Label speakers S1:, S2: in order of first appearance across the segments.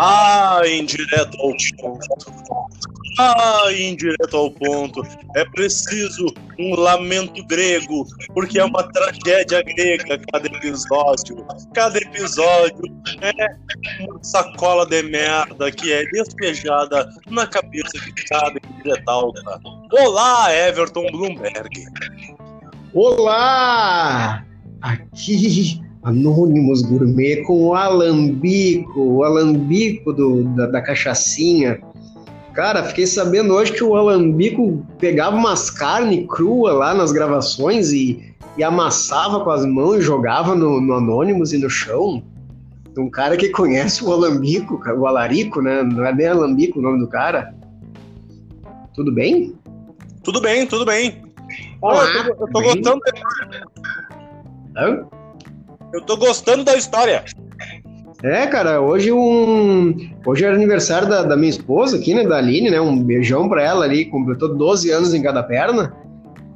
S1: Ah, indireto ao ponto. Ah, indireto ao ponto. É preciso um lamento grego, porque é uma tragédia grega cada episódio. Cada episódio é uma sacola de merda que é despejada na cabeça de cada indiretalta. Olá, Everton Bloomberg.
S2: Olá! Aqui Anônimos Gourmet com o alambico, o alambico do, da, da cachaçinha. Cara, fiquei sabendo hoje que o alambico pegava umas carnes cruas lá nas gravações e, e amassava com as mãos e jogava no, no Anônimos e no chão. Um cara que conhece o alambico, o alarico, né? Não é nem alambico o nome do cara. Tudo bem?
S1: Tudo bem, tudo bem. Olá, eu tô, eu tô gostando. Hã? Eu tô gostando da história.
S2: É, cara, hoje um. Hoje era aniversário da, da, minha esposa aqui, né? Da Aline, né? Um beijão pra ela ali, completou 12 anos em cada perna.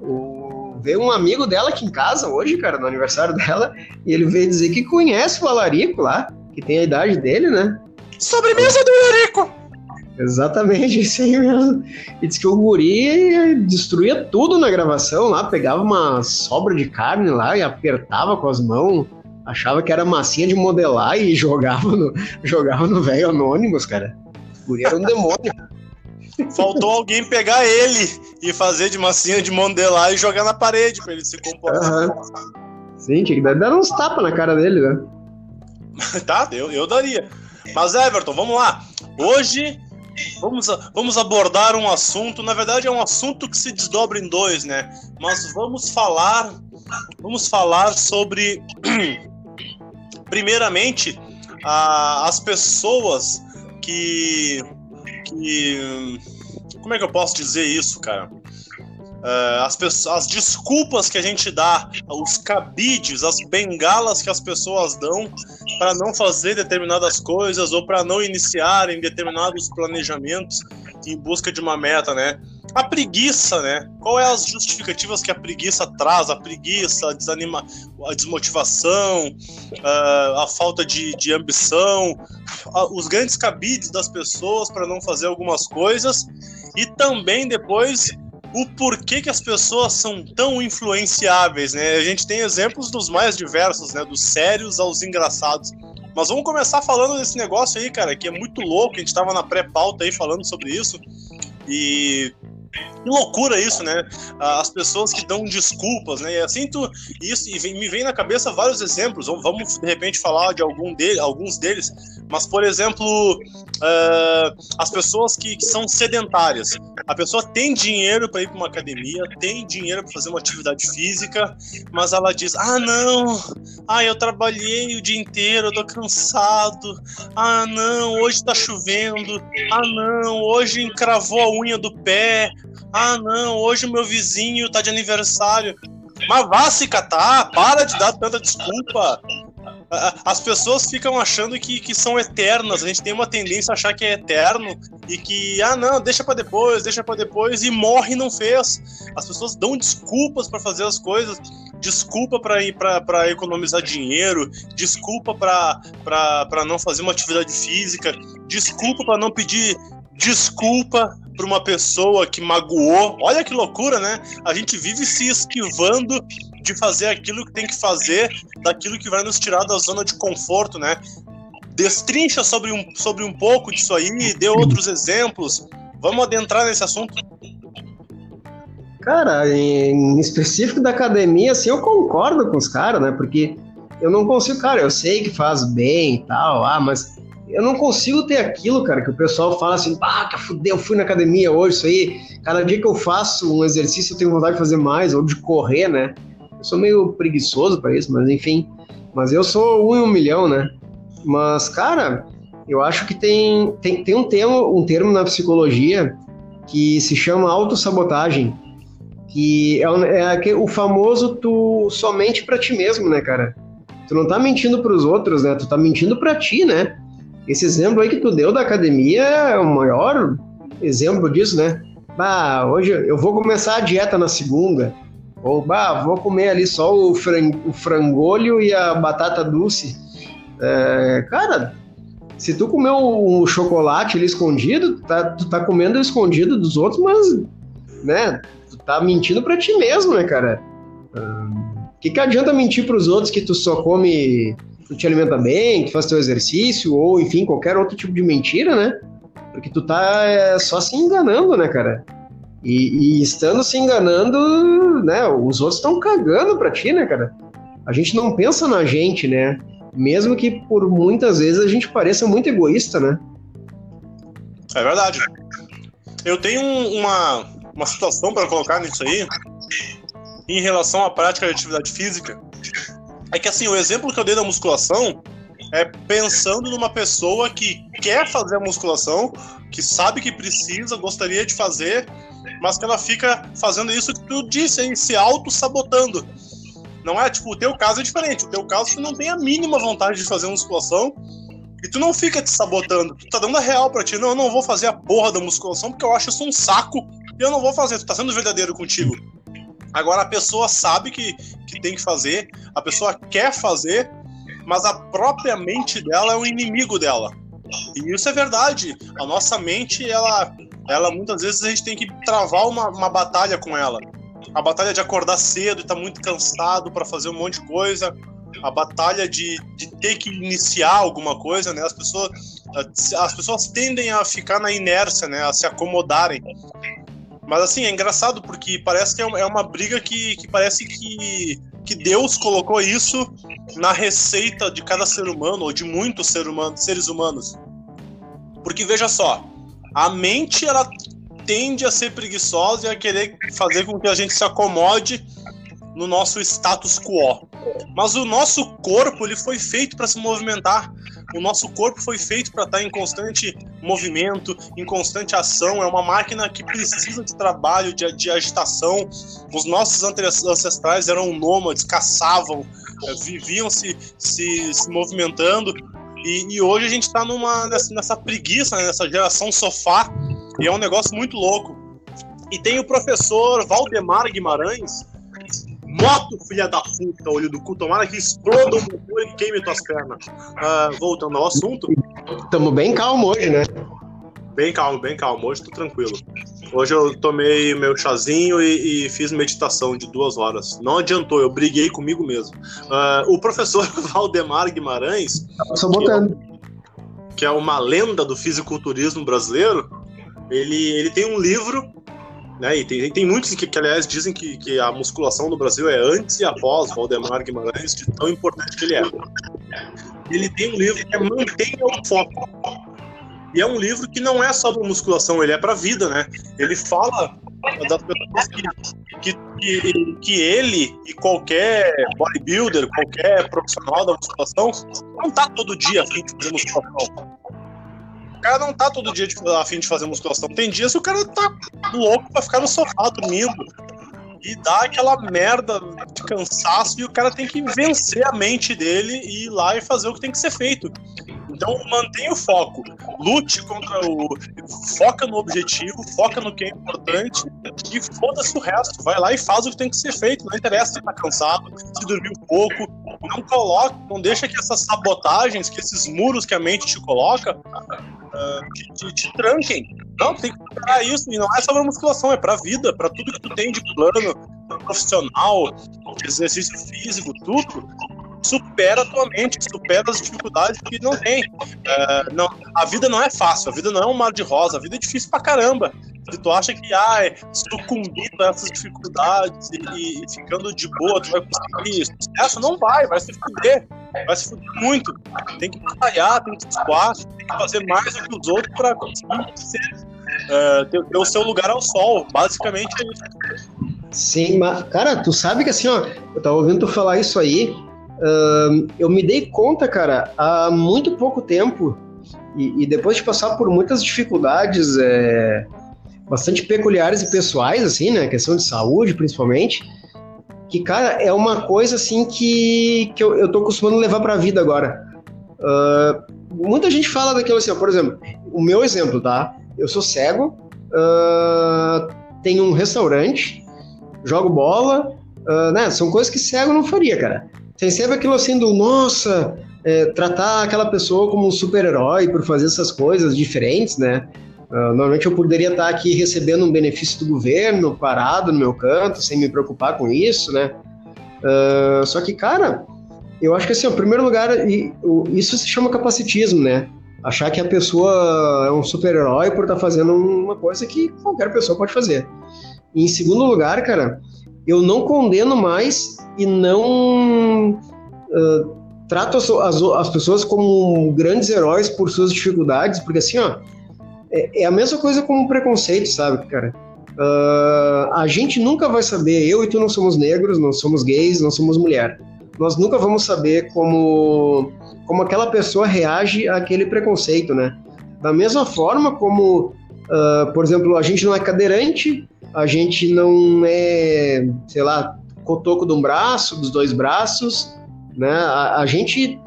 S2: O... Veio um amigo dela aqui em casa hoje, cara, no aniversário dela, e ele veio dizer que conhece o Alarico lá, que tem a idade dele, né?
S1: Sobremesa do Alarico!
S2: Exatamente, isso aí mesmo. E disse que o guri destruía tudo na gravação lá, pegava uma sobra de carne lá e apertava com as mãos Achava que era massinha de modelar e jogava no, jogava no velho Anônimos, cara. O era um demônio.
S1: Faltou alguém pegar ele e fazer de massinha de modelar e jogar na parede pra ele se comportar. Uhum.
S2: Sim, tinha que dar, dar uns tapas na cara dele, né?
S1: tá, eu, eu daria. Mas Everton, vamos lá. Hoje vamos, vamos abordar um assunto, na verdade é um assunto que se desdobra em dois, né? Mas vamos falar, vamos falar sobre primeiramente, a, as pessoas que, que. Como é que eu posso dizer isso, cara? Uh, as, pessoas, as desculpas que a gente dá, os cabides, as bengalas que as pessoas dão para não fazer determinadas coisas ou para não iniciarem determinados planejamentos em busca de uma meta, né? A preguiça, né? Qual é as justificativas que a preguiça traz? A preguiça, a, desanima, a desmotivação, uh, a falta de, de ambição, os grandes cabides das pessoas para não fazer algumas coisas e também depois o porquê que as pessoas são tão influenciáveis, né? A gente tem exemplos dos mais diversos, né? Dos sérios aos engraçados. Mas vamos começar falando desse negócio aí, cara, que é muito louco. A gente tava na pré-pauta aí falando sobre isso. E que loucura isso, né? As pessoas que dão desculpas, né? E assim tu, isso e me vem na cabeça vários exemplos. Vamos de repente falar de algum dele, alguns deles. Mas por exemplo, uh, as pessoas que, que, são sedentárias. A pessoa tem dinheiro para ir para uma academia, tem dinheiro para fazer uma atividade física, mas ela diz: ah não, ah eu trabalhei o dia inteiro, eu tô cansado. Ah não, hoje tá chovendo. Ah não, hoje encravou a unha do pé. Ah, não, hoje o meu vizinho tá de aniversário. Mas vá se catar, para de dar tanta desculpa. As pessoas ficam achando que, que são eternas. A gente tem uma tendência a achar que é eterno e que, ah, não, deixa para depois, deixa para depois e morre e não fez. As pessoas dão desculpas para fazer as coisas, desculpa para economizar dinheiro, desculpa para não fazer uma atividade física, desculpa para não pedir desculpa para uma pessoa que magoou. Olha que loucura, né? A gente vive se esquivando de fazer aquilo que tem que fazer, daquilo que vai nos tirar da zona de conforto, né? Destrincha sobre um, sobre um pouco disso aí, dê outros exemplos. Vamos adentrar nesse assunto.
S2: Cara, em específico da academia, assim, eu concordo com os caras, né? Porque eu não consigo, cara, eu sei que faz bem e tal, ah, mas eu não consigo ter aquilo, cara, que o pessoal fala assim, ah, que fudeu, eu fui na academia hoje, isso aí. Cada dia que eu faço um exercício, eu tenho vontade de fazer mais, ou de correr, né? Eu sou meio preguiçoso para isso, mas enfim. Mas eu sou um em um milhão, né? Mas, cara, eu acho que tem, tem, tem um, termo, um termo na psicologia que se chama autossabotagem, que é, é o famoso tu somente para ti mesmo, né, cara? Tu não tá mentindo para os outros, né? Tu tá mentindo para ti, né? Esse exemplo aí que tu deu da academia é o maior exemplo disso, né? Bah, hoje eu vou começar a dieta na segunda. Ou, bah, vou comer ali só o, fran o frangolho e a batata doce. É, cara, se tu comeu um chocolate ali escondido, tá, tu tá comendo escondido dos outros, mas, né, tu tá mentindo pra ti mesmo, né, cara? O uh, que, que adianta mentir pros outros que tu só come, tu te alimenta bem, tu faz teu exercício, ou enfim, qualquer outro tipo de mentira, né? Porque tu tá é, só se enganando, né, cara? E, e, estando se enganando, né? Os outros estão cagando pra ti, né, cara? A gente não pensa na gente, né? Mesmo que por muitas vezes a gente pareça muito egoísta, né?
S1: É verdade. Eu tenho uma, uma situação para colocar nisso aí, em relação à prática de atividade física. É que assim, o exemplo que eu dei da musculação é pensando numa pessoa que quer fazer a musculação, que sabe que precisa, gostaria de fazer, mas que ela fica fazendo isso que tu disse aí, se auto-sabotando. Não é, tipo, o teu caso é diferente. O teu caso, tu não tem a mínima vontade de fazer musculação e tu não fica te sabotando. Tu tá dando a real pra ti. Não, eu não vou fazer a porra da musculação porque eu acho isso um saco e eu não vou fazer. Tu tá sendo verdadeiro contigo. Agora a pessoa sabe que, que tem que fazer, a pessoa quer fazer, mas a própria mente dela é o inimigo dela. E isso é verdade. A nossa mente, ela, ela muitas vezes a gente tem que travar uma, uma batalha com ela a batalha de acordar cedo e estar tá muito cansado para fazer um monte de coisa, a batalha de, de ter que iniciar alguma coisa, né? As pessoas, as pessoas tendem a ficar na inércia, né? A se acomodarem. Mas assim, é engraçado porque parece que é, é uma briga que, que parece que, que Deus colocou isso na receita de cada ser humano, ou de muitos ser humano, seres humanos. Porque veja só, a mente ela tende a ser preguiçosa e a querer fazer com que a gente se acomode no nosso status quo. Mas o nosso corpo ele foi feito para se movimentar. O nosso corpo foi feito para estar em constante movimento, em constante ação. É uma máquina que precisa de trabalho, de, de agitação. Os nossos ancestrais eram nômades, caçavam, eh, viviam se, se, se movimentando. E, e, hoje a gente está nessa, nessa preguiça, né, nessa geração sofá e é um negócio muito louco. E tem o professor Valdemar Guimarães, moto, filha da puta, olho do cu, tomara que exploda o motor e queime tuas pernas. Uh, voltando ao assunto.
S2: Tamo bem calmo hoje, né?
S1: Bem calmo, bem calmo. Hoje tô tranquilo. Hoje eu tomei meu chazinho e, e fiz meditação de duas horas. Não adiantou, eu briguei comigo mesmo. Uh, o professor Valdemar Guimarães.
S2: Tá botando.
S1: Que, que é uma lenda do fisiculturismo brasileiro, ele, ele tem um livro, né? E tem, tem muitos que, que aliás, dizem que, que a musculação no Brasil é antes e após Valdemar Guimarães, de tão importante que ele é. Ele tem um livro que é Mantenha o Foco. E é um livro que não é sobre musculação, ele é para vida, né? Ele fala das pessoas que, que, que, ele e qualquer bodybuilder, qualquer profissional da musculação, não tá todo dia a fim de fazer musculação cara não tá todo dia de, a fim de fazer musculação. Tem dias que o cara tá louco pra ficar no sofá dormindo. E dá aquela merda de cansaço e o cara tem que vencer a mente dele e ir lá e fazer o que tem que ser feito. Então mantenha o foco, lute contra o. Foca no objetivo, foca no que é importante e foda-se o resto. Vai lá e faz o que tem que ser feito. Não interessa se tá cansado, se dormir um pouco. Não coloca, não deixa que essas sabotagens, que esses muros que a mente te coloca, te, te, te, tranquem. Não, tem que superar isso. E não é só pra musculação, é pra vida, pra tudo que tu tem de plano profissional, de exercício físico, tudo. Supera a tua mente, supera as dificuldades que não tem. Uh, não, a vida não é fácil, a vida não é um mar de rosa, a vida é difícil pra caramba. Se tu acha que ah, sucumbindo a essas dificuldades e, e, ficando de boa, tu vai conseguir sucesso, não vai, vai se fuder vai se fuder muito. Tem que batalhar, tem que espaço, tem que fazer mais do que os outros para conseguir ser, uh, ter, ter, o seu lugar ao sol. Basicamente é isso.
S2: Sim, mas, cara, tu sabe que assim, ó, eu tava ouvindo tu falar isso aí, uh, eu me dei conta, cara, há muito pouco tempo, e, e depois de passar por muitas dificuldades é, bastante peculiares e pessoais, assim, né, questão de saúde principalmente, que, cara, é uma coisa assim que, que eu, eu tô acostumando levar pra vida agora. Uh, muita gente fala daquilo assim, ó, por exemplo, o meu exemplo, tá? Eu sou cego, uh, tenho um restaurante, jogo bola, uh, né? São coisas que cego não faria, cara. Tem sempre aquilo assim do, nossa, é, tratar aquela pessoa como um super-herói por fazer essas coisas diferentes, né? Uh, normalmente eu poderia estar aqui recebendo um benefício do governo, parado no meu canto, sem me preocupar com isso, né? Uh, só que, cara, eu acho que assim, em primeiro lugar, isso se chama capacitismo, né? Achar que a pessoa é um super-herói por estar fazendo uma coisa que qualquer pessoa pode fazer. E em segundo lugar, cara, eu não condeno mais e não uh, trato as, as, as, pessoas como grandes heróis por suas dificuldades, porque assim, ó, é, é a mesma coisa como preconceito, sabe, cara? Uh, a gente nunca vai saber, eu e tu não somos negros, não somos gays, não somos mulher. Nós nunca vamos saber como, como aquela pessoa reage àquele preconceito, né? Da mesma forma como, uh, por exemplo, a gente não é cadeirante, a gente não é, sei lá, cotoco de um braço, dos dois braços, né? A, a gente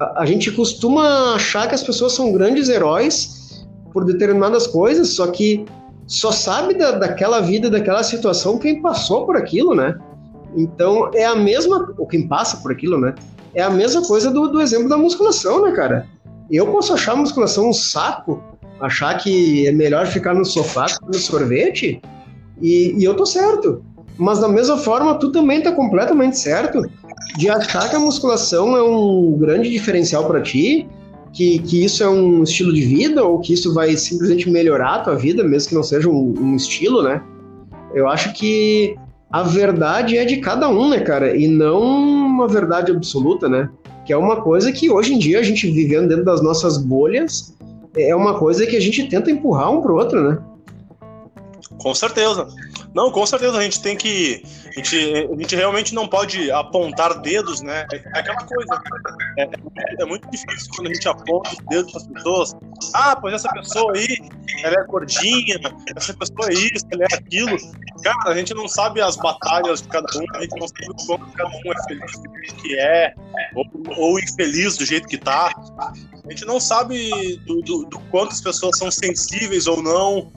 S2: a, a, gente costuma achar que as pessoas são grandes heróis por determinadas coisas, só que só sabe da, daquela vida, daquela situação quem passou por aquilo, né? Então é a mesma, ou quem passa por aquilo, né? É a mesma coisa do, do exemplo da musculação, né, cara? Eu posso achar a musculação um saco, achar que é melhor ficar no sofá no sorvete, e, e eu tô certo. Mas da mesma forma, tu também tá completamente certo de achar que a musculação é um grande diferencial para ti, que, que isso é um estilo de vida, ou que isso vai simplesmente melhorar a tua vida, mesmo que não seja um, um estilo, né? Eu acho que a verdade é de cada um, né, cara? E não uma verdade absoluta, né? Que é uma coisa que hoje em dia a gente vivendo dentro das nossas bolhas é uma coisa que a gente tenta empurrar um pro outro, né?
S1: Com certeza. Não, com certeza a gente tem que. A gente, a gente realmente não pode apontar dedos, né? É, é aquela coisa. É, é, muito difícil quando a gente aponta os dedos para as pessoas. Ah, pois essa pessoa aí, ela é gordinha, essa pessoa é isso, ela é aquilo. Cara, a gente não sabe as batalhas de cada um, a gente não sabe como cada um é feliz do jeito que é, ou, ou infeliz do jeito que tá. A gente não sabe do, do, do quanto as pessoas são sensíveis ou não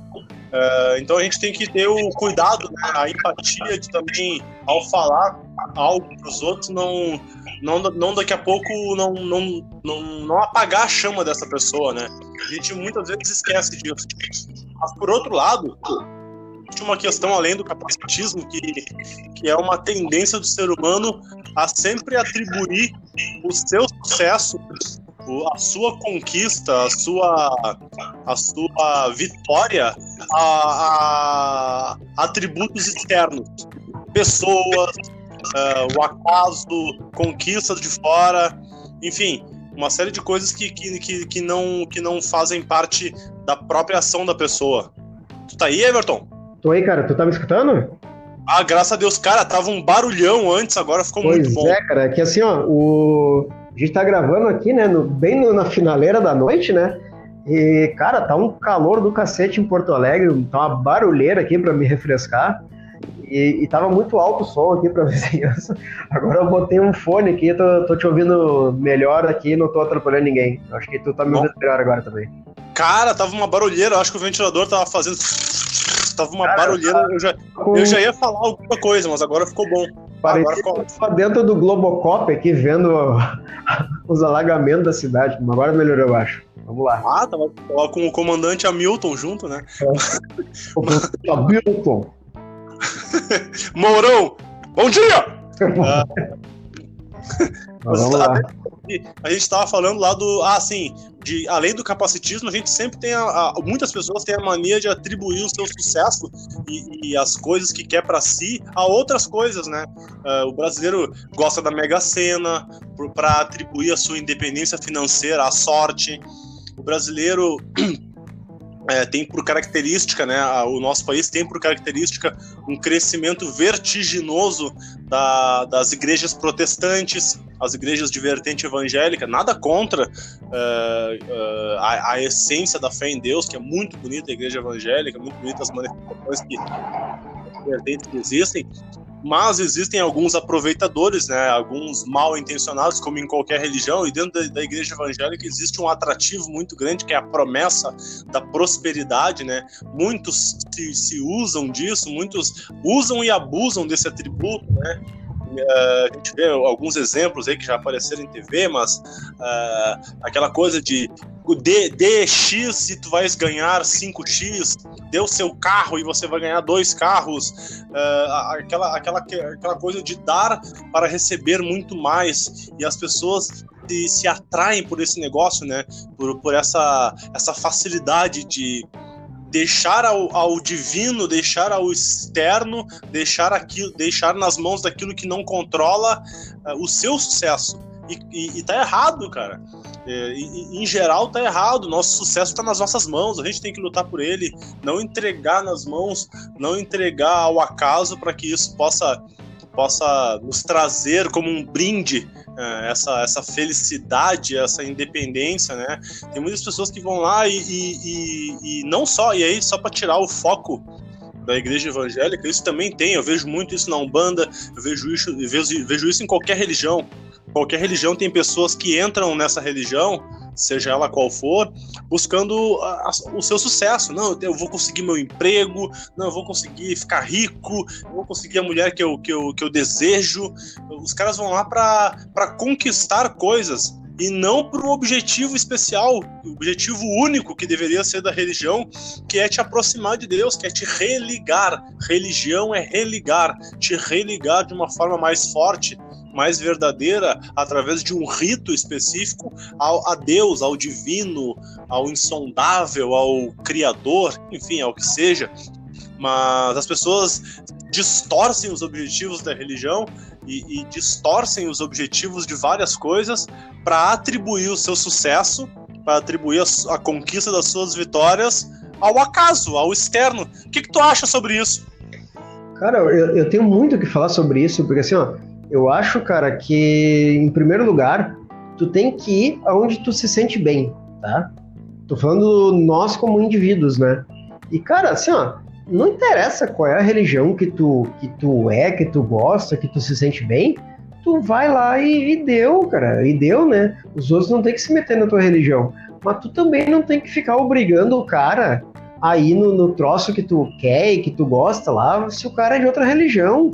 S1: Uh, então a gente tem que ter o cuidado, né, a empatia de também, ao falar algo para os outros, não, não, não daqui a pouco não, não, não, não apagar a chama dessa pessoa, né? A gente muitas vezes esquece disso. Mas por outro lado, tinha uma questão além do capacitismo que, que é uma tendência do ser humano a sempre atribuir o seu sucesso a sua conquista, a sua, a sua vitória a, a atributos externos. Pessoas, uh, o acaso, conquistas de fora, enfim, uma série de coisas que, que, que, que, não, que não fazem parte da própria ação da pessoa. Tu tá aí, Everton?
S2: Tô aí, cara. Tu tá me escutando?
S1: Ah, graças a Deus, cara, tava um barulhão antes, agora ficou
S2: pois
S1: muito bom.
S2: Pois é, cara, que assim, ó, o... a gente tá gravando aqui, né, no... bem no, na finaleira da noite, né, e, cara, tá um calor do cacete em Porto Alegre, tá uma barulheira aqui para me refrescar. E, e tava muito alto o som aqui pra vizinhança. Agora eu botei um fone aqui, tô, tô te ouvindo melhor aqui, não tô atrapalhando ninguém. Acho que tu tá me ouvindo melhor agora também.
S1: Cara, tava uma barulheira, acho que o ventilador tava fazendo. Tava uma Cara, barulheira, eu já, eu já ia falar alguma coisa, mas agora ficou bom.
S2: Parece agora dentro do Globocop aqui, vendo os alagamentos da cidade. Agora melhorou, eu acho. Vamos lá.
S1: Ah, tava, tava com o comandante Hamilton junto, né?
S2: É. Hamilton.
S1: Mourão, bom dia! ah. A gente estava falando lá do. Ah, sim, de, além do capacitismo, a gente sempre tem. A, a, muitas pessoas têm a mania de atribuir o seu sucesso e, e as coisas que quer para si a outras coisas, né? Uh, o brasileiro gosta da Mega Sena para atribuir a sua independência financeira, a sorte. O brasileiro é, tem por característica, né, o nosso país tem por característica um crescimento vertiginoso da, das igrejas protestantes, as igrejas de vertente evangélica, nada contra uh, uh, a, a, essência da fé em Deus, que é muito bonita a igreja evangélica, muito bonita as manifestações que, que existem, mas existem alguns aproveitadores, né, alguns mal intencionados, como em qualquer religião, e dentro da, da, igreja evangélica existe um atrativo muito grande, que é a promessa da prosperidade, né, muitos se, se usam disso, muitos usam e abusam desse atributo, né, uh, a gente vê alguns exemplos aí que já apareceram em TV, mas uh, aquela coisa de dê, dê X se tu vais ganhar 5X, dê o seu carro e você vai ganhar dois carros, uh, aquela, aquela, aquela coisa de dar para receber muito mais, e as pessoas se, se atraem por esse negócio, né? Por, por essa, essa facilidade de deixar ao, ao, divino, deixar ao externo, deixar aquilo, deixar nas mãos daquilo que não controla uh, o seu sucesso. E, e, e tá errado, cara. É, e, em geral tá errado. Nosso sucesso está nas nossas mãos. A gente tem que lutar por ele, não entregar nas mãos, não entregar ao acaso para que isso possa possa nos trazer como um brinde uh, essa, essa felicidade, essa independência, né? Tem muitas pessoas que vão lá e, e, e, não só, e aí só para tirar o foco da igreja evangélica, isso também tem, eu vejo muito isso na Umbanda, eu vejo isso, eu vejo, vejo isso em qualquer religião. Qualquer religião tem pessoas que entram nessa religião seja ela qual for, buscando a, a, o seu sucesso. Não, eu vou conseguir meu emprego, não, eu vou conseguir ficar rico, eu vou conseguir a mulher que eu, que eu, que eu desejo. Os caras vão lá para conquistar coisas e não para um objetivo especial, o objetivo único que deveria ser da religião, que é te aproximar de Deus, que é te religar. Religião é religar, te religar de uma forma mais forte, mais verdadeira através de um rito específico ao, a Deus, ao divino, ao insondável, ao Criador, enfim, ao que seja. Mas as pessoas distorcem os objetivos da religião e, e distorcem os objetivos de várias coisas para atribuir o seu sucesso, para atribuir a, a, conquista das suas vitórias ao acaso, ao externo. O que, que tu acha sobre isso?
S2: Cara, eu, eu tenho muito o que falar sobre isso, porque assim, ó, eu acho, cara, que em primeiro lugar, tu tem que ir aonde tu se sente bem, tá? Tô falando nós como indivíduos, né? E, cara, assim, ó, não interessa qual é a religião que tu, que tu é, que tu gosta, que tu se sente bem, tu vai lá e, e deu, cara, e deu, né? Os outros não tem que se meter na tua religião. Mas tu também não tem que ficar obrigando o cara a ir no, no troço que tu quer e que tu gosta lá, se o cara é de outra religião.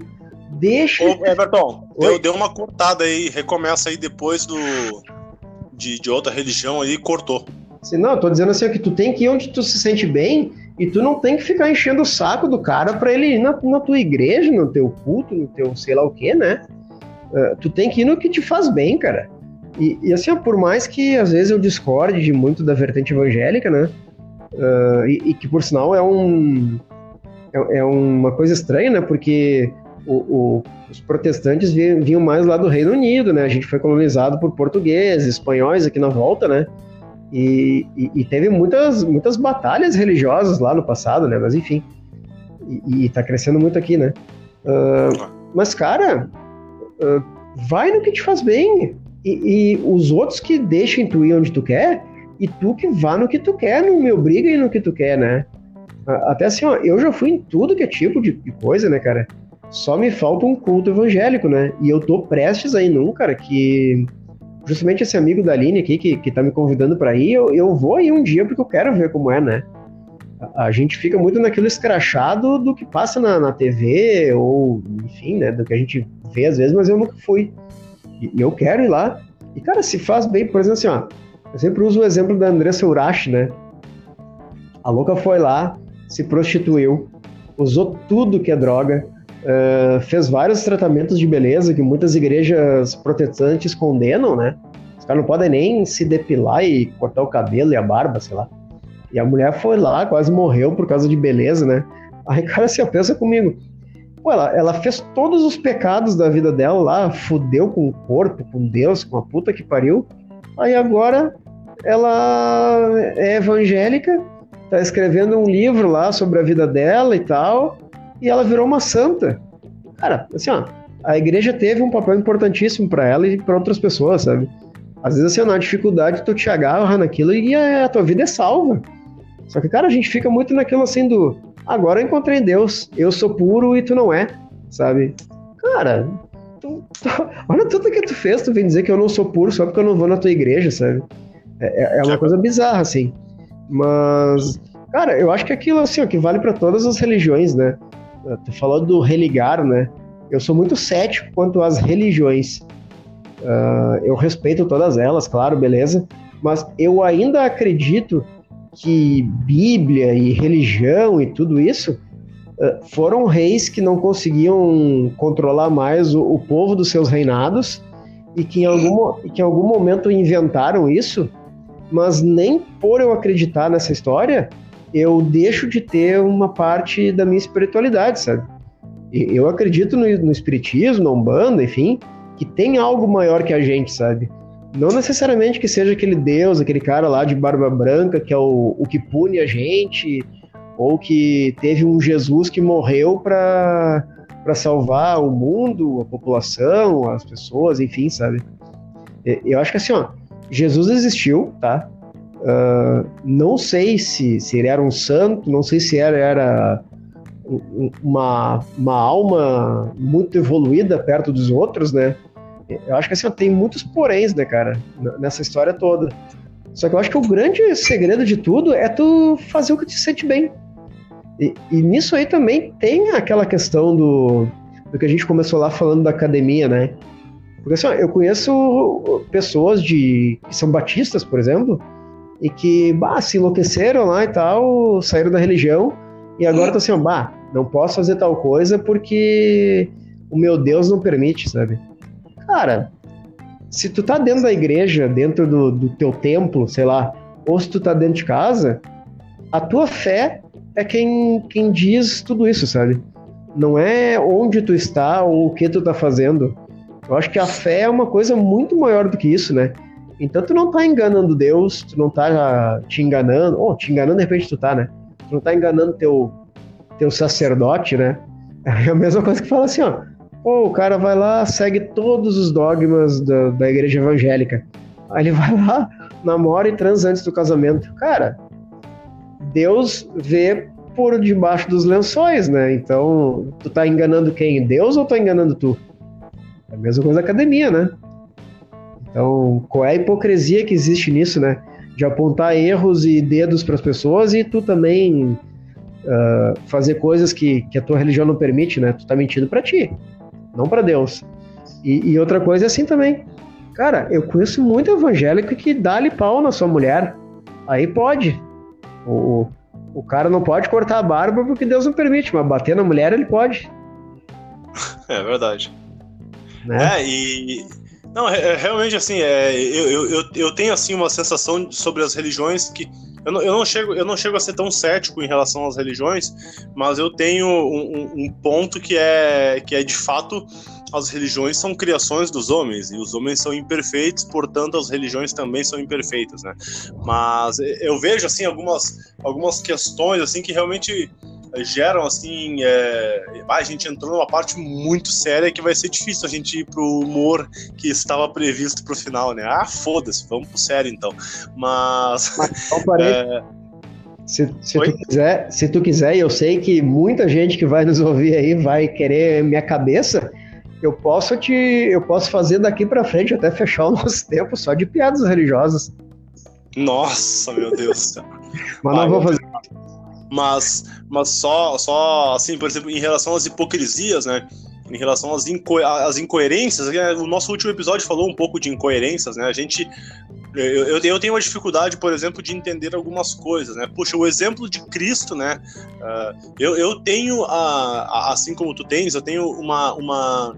S2: Deixa.
S1: Ô, Everton, deu, deu uma cortada aí, recomeça aí depois do. De, de outra religião aí, cortou.
S2: Sim, não, eu tô dizendo assim que tu tem que ir onde tu se sente bem e tu não tem que ficar enchendo o saco do cara pra ele ir na, na tua igreja, no teu culto, no teu sei lá o que, né? Uh, tu tem que ir no que te faz bem, cara. E, e, assim, por mais que às vezes eu discorde de muito da vertente evangélica, né? Uh, e, e, que por sinal é um é, é, uma coisa estranha, né? Porque o, o, os protestantes vinham mais lá do Reino Unido, né? A gente foi colonizado por portugueses, espanhóis aqui na volta, né? E, e, e, teve muitas, muitas batalhas religiosas lá no passado, né? Mas enfim. E, e tá crescendo muito aqui, né? Uh, mas, cara, uh, vai no que te faz bem. E, e, os outros que deixem tu ir onde tu quer, e tu que vá no que tu quer, não me obriga a ir no que tu quer, né? Até assim, ó, eu já fui em tudo que é tipo de coisa, né, cara? Só me falta um culto evangélico, né? E eu tô prestes aí num, cara, que justamente esse amigo da Aline aqui que, que tá me convidando para ir, eu, eu vou aí um dia porque eu quero ver como é, né? A, a gente fica muito naquilo escrachado do que passa na, na TV, ou enfim, né? Do que a gente vê às vezes, mas eu nunca fui. E, e eu quero ir lá. E, cara, se faz bem, por exemplo, assim, ó. Eu sempre uso o exemplo da Andressa Urashi, né? A louca foi lá, se prostituiu, usou tudo que é droga, uh, fez vários tratamentos de beleza que muitas igrejas protestantes condenam, né? Os caras não podem nem se depilar e cortar o cabelo e a barba, sei lá. E a mulher foi lá, quase morreu por causa de beleza, né? Aí, cara, você pensa comigo. Pô, ela, ela fez todos os pecados da vida dela lá, fudeu com o corpo, com Deus, com a puta que pariu. Aí agora ela é evangélica, tá escrevendo um livro lá sobre a vida dela e tal e ela virou uma santa. Cara, assim, ó, a igreja teve um papel importantíssimo para ela e para outras pessoas, sabe? Às vezes, assim, na dificuldade, tu te agarra naquilo e a, a tua vida é salva. Só que, cara, a gente fica muito naquilo assim do agora eu encontrei Deus, eu sou puro e tu não é, sabe? Cara, tu, tu, olha tudo que tu fez, tu vem dizer que eu não sou puro só porque eu não vou na tua igreja, sabe? É, é uma coisa bizarra, assim. Mas, cara, eu acho que aquilo, assim, ó, que vale para todas as religiões, né? Tu falou do religar, né? eu sou muito cético quanto às religiões. Uh, eu respeito todas elas, claro, beleza, mas eu ainda acredito que Bíblia e religião e tudo isso uh, foram reis que não conseguiam controlar mais o, o povo dos seus reinados e que em, algum, que em algum momento inventaram isso, mas nem por eu acreditar nessa história, eu deixo de ter uma parte da minha espiritualidade, sabe? Eu acredito no, no espiritismo, na Umbanda, enfim, que tem algo maior que a gente, sabe? Não necessariamente que seja aquele Deus, aquele cara lá de barba branca, que é o, o que pune a gente, ou que teve um Jesus que morreu para para salvar o mundo, a população, as pessoas, enfim, sabe? Eu acho que assim, ó, Jesus existiu, tá? Uh, não sei se, se ele era um santo, não sei se era, era uma, uma alma muito evoluída perto dos outros, né? Eu acho que assim, tem muitos poréns, né, cara, nessa história toda. Só que eu acho que o grande segredo de tudo é tu fazer o que te sente bem. E, e nisso aí também tem aquela questão do, do que a gente começou lá falando da academia, né? Porque assim, eu conheço pessoas de, que são batistas, por exemplo, e que bah, se enlouqueceram lá e tal, saíram da religião, e agora estão assim, bah, não posso fazer tal coisa porque o meu Deus não permite, sabe? Cara, se tu tá dentro da igreja, dentro do, do teu templo, sei lá, ou se tu tá dentro de casa, a tua fé é quem, quem diz tudo isso, sabe? Não é onde tu está ou o que tu tá fazendo. Eu acho que a fé é uma coisa muito maior do que isso, né? Então tu não tá enganando Deus, tu não tá te enganando, ou oh, te enganando de repente tu tá, né? Tu não tá enganando teu, teu sacerdote, né? É a mesma coisa que fala assim, ó. Pô, o cara vai lá, segue todos os dogmas da, da igreja evangélica. Aí ele vai lá, namora e transa antes do casamento. Cara, Deus vê por debaixo dos lençóis, né? Então, tu tá enganando quem? Deus ou tá enganando tu? É a mesma coisa da academia, né? Então, qual é a hipocrisia que existe nisso, né? De apontar erros e dedos para as pessoas e tu também uh, fazer coisas que, que a tua religião não permite, né? Tu tá mentindo para ti, não para Deus. E, e, outra coisa é assim também. Cara, eu conheço muito evangélico que dá-lhe pau na sua mulher. Aí pode. O, o cara não pode cortar a barba porque Deus não permite, mas bater na mulher ele pode.
S1: É verdade. Né? É, e. Não, realmente, assim, é, eu, eu, eu tenho assim uma sensação sobre as religiões que eu não, eu não, chego, eu não chego a ser tão cético em relação às religiões, mas eu tenho um, um, ponto que é, que é de fato as religiões são criações dos homens e os homens são imperfeitos, portanto as religiões também são imperfeitas, né? Mas eu vejo assim algumas algumas questões assim que realmente geram assim. É... a gente entrou numa parte muito séria que vai ser difícil a gente ir pro humor que estava previsto pro final, né? Ah, foda-se, vamos pro sério então. Mas. Mas
S2: é... Se, se tu quiser, se tu quiser, eu sei que muita gente que vai nos ouvir aí vai querer minha cabeça. Eu posso te, eu posso fazer daqui para frente até fechar o nosso tempo só de piadas religiosas.
S1: Nossa, meu Deus.
S2: Mas não vou fazer
S1: mas, mas só, só, assim, por exemplo, em relação às hipocrisias, né? Em relação às, inco às incoerências, né? o nosso último episódio falou um pouco de incoerências, né? A gente. Eu, eu, tenho uma dificuldade, por exemplo, de entender algumas coisas, né? Puxa, o exemplo de Cristo, né? Uh, eu, eu tenho, a, assim como tu tens, eu tenho uma, uma,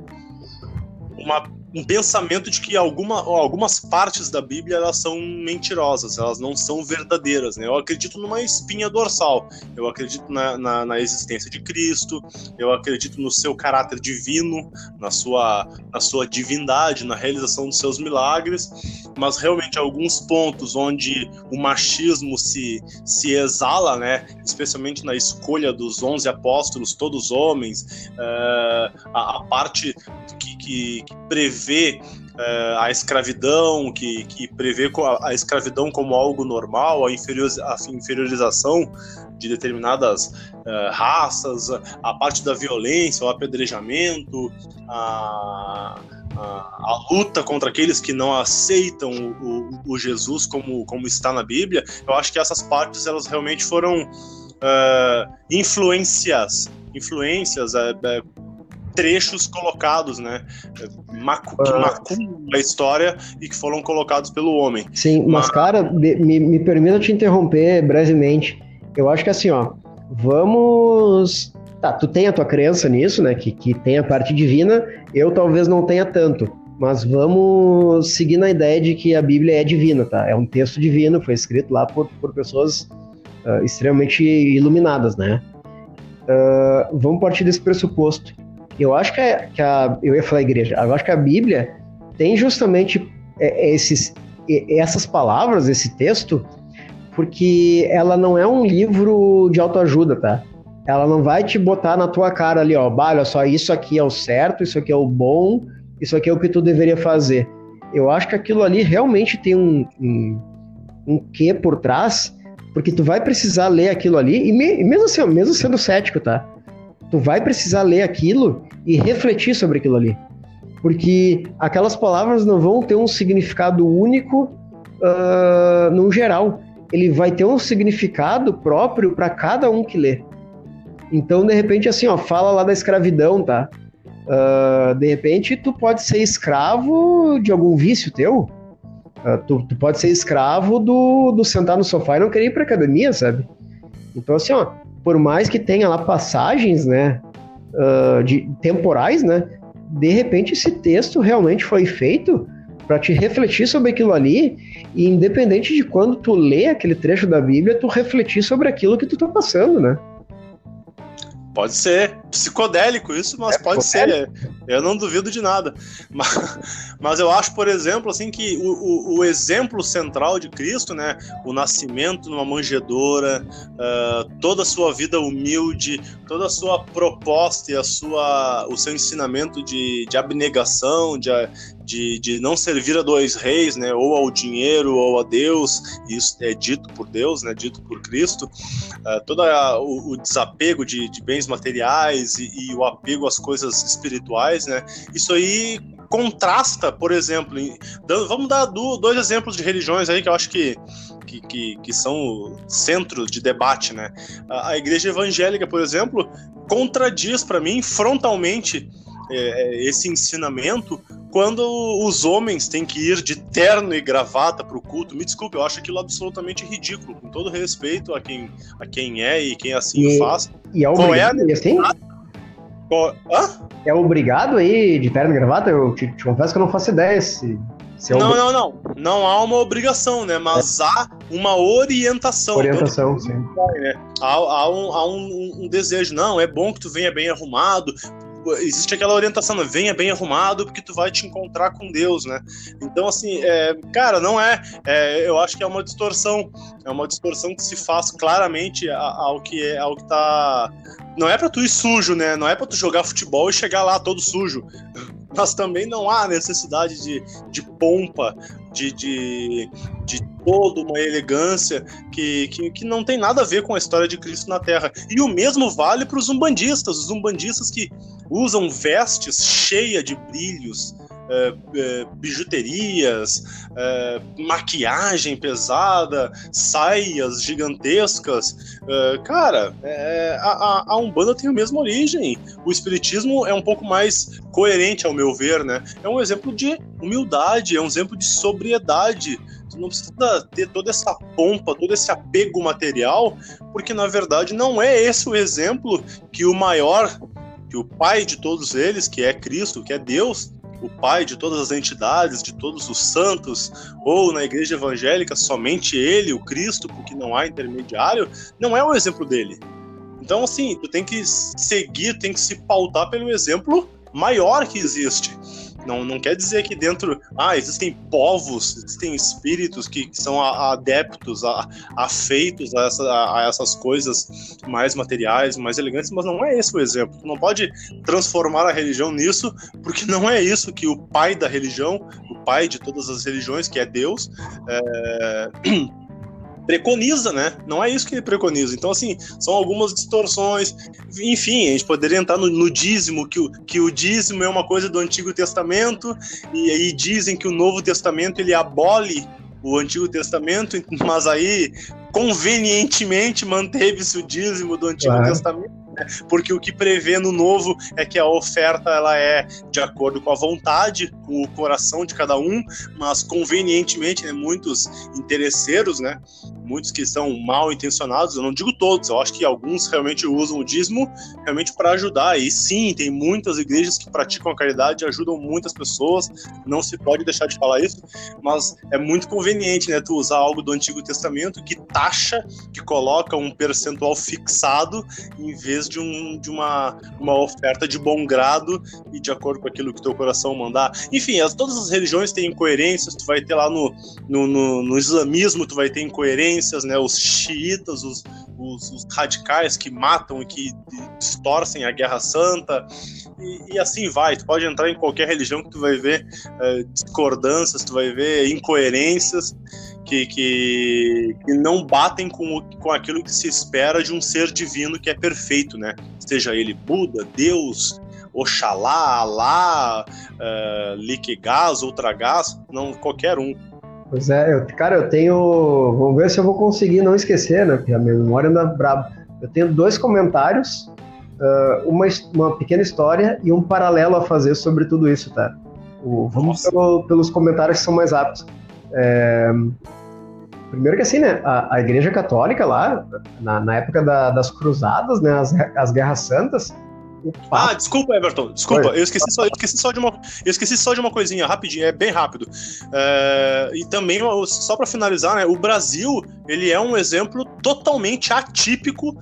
S1: uma um pensamento de que alguma, algumas partes da Bíblia elas são mentirosas, elas não são verdadeiras. Né? Eu acredito numa espinha dorsal, eu acredito na, na, na, existência de Cristo, eu acredito no seu caráter divino, na sua, na sua divindade, na realização dos seus milagres, mas realmente alguns pontos onde o machismo se, se exala, né? especialmente na escolha dos onze apóstolos, todos homens, uh, a, a, parte que, que, que prevê prevê uh, a escravidão, que, que prevê a, escravidão como algo normal, a, inferiorização de determinadas uh, raças, a parte da violência, o apedrejamento, a, a, a, luta contra aqueles que não aceitam o, o, o, Jesus como, como está na Bíblia, eu acho que essas partes elas realmente foram uh, influências, influências trechos colocados, né? Macu que ah. macumam a história e que foram colocados pelo homem.
S2: Sim, mas, mas cara, me, me permita te interromper brevemente. Eu acho que assim, ó, vamos. Tá, tu tem a tua crença nisso, né? Que, que tem a parte divina, eu talvez não tenha tanto. Mas vamos seguir na ideia de que a Bíblia é divina, tá? É um texto divino, foi escrito lá por, por pessoas uh, extremamente iluminadas, né? Uh, vamos partir desse pressuposto. Eu acho que a, que a, eu ia falar igreja, eu acho que a Bíblia tem justamente é, esses, essas palavras, esse texto, porque ela não é um livro de autoajuda, tá? Ela não vai te botar na tua cara ali, ó, olha só, isso aqui é o certo, isso aqui é o bom, isso aqui é o que tu deveria fazer. Eu acho que aquilo ali realmente tem um, um, um quê por trás, porque tu vai precisar ler aquilo ali, e, me, mesmo, assim, mesmo sendo cético, tá? Tu vai precisar ler aquilo e refletir sobre aquilo ali. Porque aquelas palavras não vão ter um significado único uh, num geral. Ele vai ter um significado próprio para cada um que lê. Então, de repente, assim, ó, fala lá da escravidão, tá? Uh, de repente, tu pode ser escravo de algum vício teu. Uh, tu, tu, pode ser escravo do, do sentar no sofá e não querer ir pra academia, sabe? Então, assim, ó, por mais que tenha lá passagens, né, uh, de, temporais, né, de repente esse texto realmente foi feito para te refletir sobre aquilo ali e independente de quando tu lê aquele trecho da Bíblia, tu refletir sobre aquilo que tu tá passando, né?
S1: Pode ser psicodélico isso, mas é, pode ser. Eu não duvido de nada. Mas, mas eu acho, por exemplo, assim que o, o, o, exemplo central de Cristo, né, o nascimento numa manjedoura, uh, toda a sua vida humilde, toda a sua proposta e a sua, o seu ensinamento de, de abnegação, de, de, de não servir a dois reis, né, ou ao dinheiro ou a Deus, isso é dito por Deus, né, dito por Cristo, uh, todo o, o, desapego de, de bens materiais e, e, o apego às coisas espirituais, né, isso aí contrasta, por exemplo, em, vamos dar do, dois exemplos de religiões aí que eu acho que que, que, que, são centro de debate, né? A, a igreja evangélica, por exemplo, contradiz para mim frontalmente é, é, esse ensinamento quando os homens têm que ir de terno e gravata para o culto. Me desculpe, eu acho aquilo absolutamente ridículo, com todo respeito a quem, a quem é e quem assim e, o faz.
S2: E é obrigado, é assim? Qual... É obrigado aí de terno e gravata? Eu te, te, confesso que eu não faço ideia se.
S1: se é não, não, não. Não há uma obrigação, né? Mas é. há uma orientação.
S2: Orientação, sim.
S1: Né? Há, há, um, há um, um, desejo. Não, é bom que tu venha bem arrumado, existe aquela orientação, né? venha bem arrumado porque tu vai te encontrar com Deus, né? Então, assim, é, cara, não é, é, Eu acho que é uma distorção. É uma distorção que se faz claramente ao que é, ao que tá. Não é para tu ir sujo, né? Não é para tu jogar futebol e chegar lá todo sujo. Mas também não há necessidade de, de pompa, de, de, de toda uma elegância que, que, que não tem nada a ver com a história de Cristo na Terra. E o mesmo vale para os umbandistas, os umbandistas que usam vestes cheias de brilhos, bijuterias, é, maquiagem pesada, saias gigantescas. É, cara, é, a, a, Umbanda tem a mesma origem. O Espiritismo é um pouco mais coerente, ao meu ver, né? É um exemplo de humildade, é um exemplo de sobriedade. Tu não precisa ter toda essa pompa, todo esse apego material, porque na verdade não é esse o exemplo que o maior que o pai de todos eles, que é Cristo, que é Deus, o pai de todas as entidades, de todos os santos, ou na igreja evangélica somente ele, o Cristo, porque não há intermediário, não é o exemplo dele. Então, assim, tu tem que seguir, tem que se pautar pelo exemplo maior que existe. Não, não quer dizer que dentro. Ah, existem povos, existem espíritos que, que são adeptos, a, afeitos a, essa, a, essas coisas mais materiais, mais elegantes, mas não é esse o exemplo. Tu não pode transformar a religião nisso, porque não é isso que o pai da religião, o pai de todas as religiões, que é Deus, é preconiza, né? Não é isso que ele preconiza. Então, assim, são algumas distorções. Enfim, a gente poderia entrar no, no dízimo, que o, que o dízimo é uma coisa do Antigo Testamento, e aí dizem que o Novo Testamento ele abole o Antigo Testamento, mas aí convenientemente manteve-se o dízimo do Antigo Testamento né? Porque o que prevê no novo é que a oferta ela é de acordo com a vontade, com o coração de cada um, mas convenientemente, né, muitos interesseiros, né, muitos que são mal intencionados, eu não digo todos, eu acho que alguns realmente usam o dízimo realmente para ajudar. E sim, tem muitas igrejas que praticam a caridade ajudam muitas pessoas, não se pode deixar de falar isso, mas é muito conveniente, né, tu usar algo do Antigo Testamento que taxa, que coloca um percentual fixado em vez de, um, de uma, uma oferta de bom grado e de acordo com aquilo que teu coração mandar. Enfim, as, todas as religiões têm incoerências, tu vai ter lá no, no, no, no islamismo, tu vai ter incoerências, né, os xiitas, os, os, os radicais que matam e que distorcem a Guerra Santa, e, e, assim vai. Tu pode entrar em qualquer religião que tu vai ver uh, discordâncias, tu vai ver incoerências que, que, que, não batem com, com aquilo que se espera de um ser divino que é perfeito, né? Seja ele Buda, Deus, Oxalá, Alá, uh, Liquigás, Ultragás, não qualquer um.
S2: Pois é, eu, cara, eu tenho. Vamos ver se eu vou conseguir não esquecer, né? Porque a minha memória anda braba. Eu tenho dois comentários uh, uma, uma pequena história e um paralelo a fazer sobre tudo isso, tá? O, vamos pelo, pelos comentários que são mais rápidos. É, primeiro que assim, né, a, a Igreja Católica lá, na, na época da, das cruzadas, né, as, as guerras santas,
S1: ah, desculpa, Everton. Desculpa, eu esqueci, só, eu esqueci só de uma, eu esqueci só de uma coisinha rapidinho, é bem rápido. É, e também só para finalizar, né, o Brasil ele é um exemplo totalmente atípico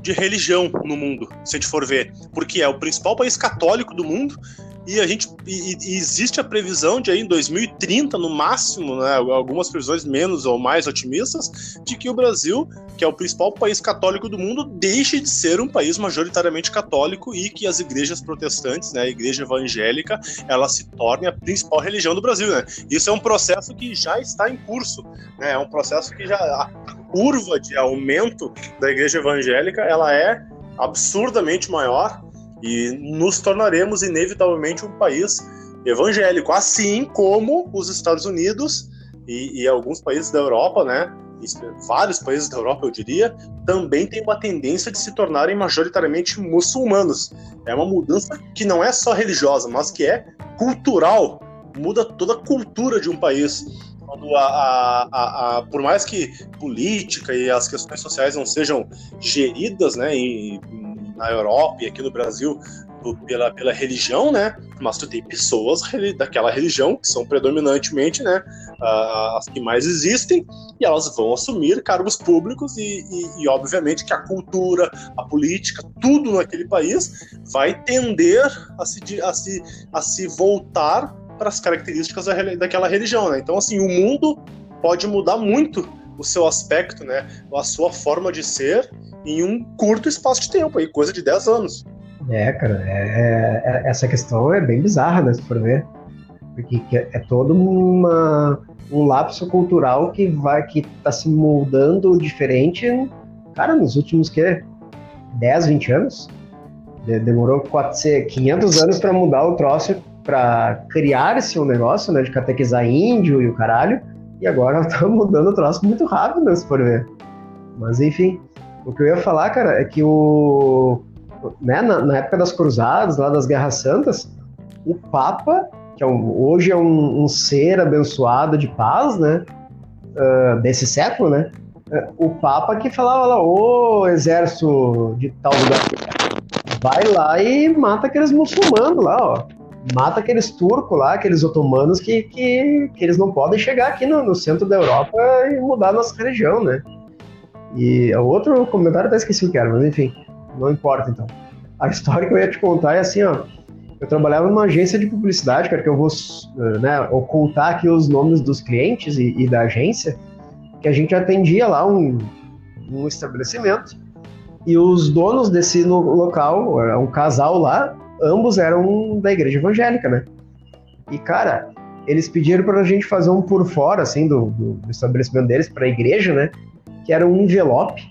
S1: de religião no mundo, se a gente for ver. Porque é o principal país católico do mundo e a gente e, e existe a previsão de aí em 2030 no máximo, né, algumas previsões menos ou mais otimistas, de que o Brasil, que é o principal país católico do mundo, deixe de ser um país majoritariamente católico e que as igrejas protestantes, né, a igreja evangélica, ela se torne a principal religião do Brasil, né? Isso é um processo que já está em curso, né? É um processo que já curva de aumento da igreja evangélica ela é absurdamente maior e nos tornaremos inevitavelmente um país evangélico, assim como os Estados Unidos e, e alguns países da Europa, né? Vários países da Europa, eu diria, também têm uma tendência de se tornarem majoritariamente muçulmanos. É uma mudança que não é só religiosa, mas que é cultural. Muda toda a cultura de um país a, a, a, por mais que política e as questões sociais não sejam geridas, né, na Europa e aqui no Brasil pela, pela religião, né? Mas tu tem pessoas daquela religião que são predominantemente, né, as que mais existem e elas vão assumir cargos públicos e, e, e, obviamente que a cultura, a política, tudo naquele país vai tender a se, a se, a se voltar para as características daquela religião, né? Então, assim, o mundo pode mudar muito o seu aspecto, né? A sua forma de ser em um curto espaço de tempo, aí, coisa de 10 anos.
S2: É, cara, é, é, é, essa questão é bem bizarra, né, se for ver. Porque é, todo uma, um lapso cultural que vai que tá se moldando diferente, cara, nos últimos que 10, 20 anos. Demorou 400, 500 anos para mudar o troço para criar esse um negócio, né, de catequizar índio e o caralho, e agora tá mudando o troço muito rápido, se for ver. Mas enfim, o que eu ia falar, cara, é que o né, na, na época das cruzadas, lá das guerras santas, o Papa, que é um, hoje é um, um, ser abençoado de paz, né, uh, desse século, né, uh, o Papa que falava lá, ô exército de tal lugar, vai lá e mata aqueles muçulmanos lá, ó mata aqueles turcos lá, aqueles otomanos que, que, que eles não podem chegar aqui no, no centro da Europa e mudar a nossa região, né? E outro comentário até esqueci o que era, mas enfim, não importa então. A história que eu ia te contar é assim, ó. Eu trabalhava numa agência de publicidade, cara, que eu vou né, ocultar aqui os nomes dos clientes e, e da agência, que a gente atendia lá um, um estabelecimento e os donos desse local, um casal lá, ambos eram da igreja evangélica, né? E, cara, eles pediram para a gente fazer um por fora, assim, do, do, estabelecimento deles para a igreja, né? Que era um envelope.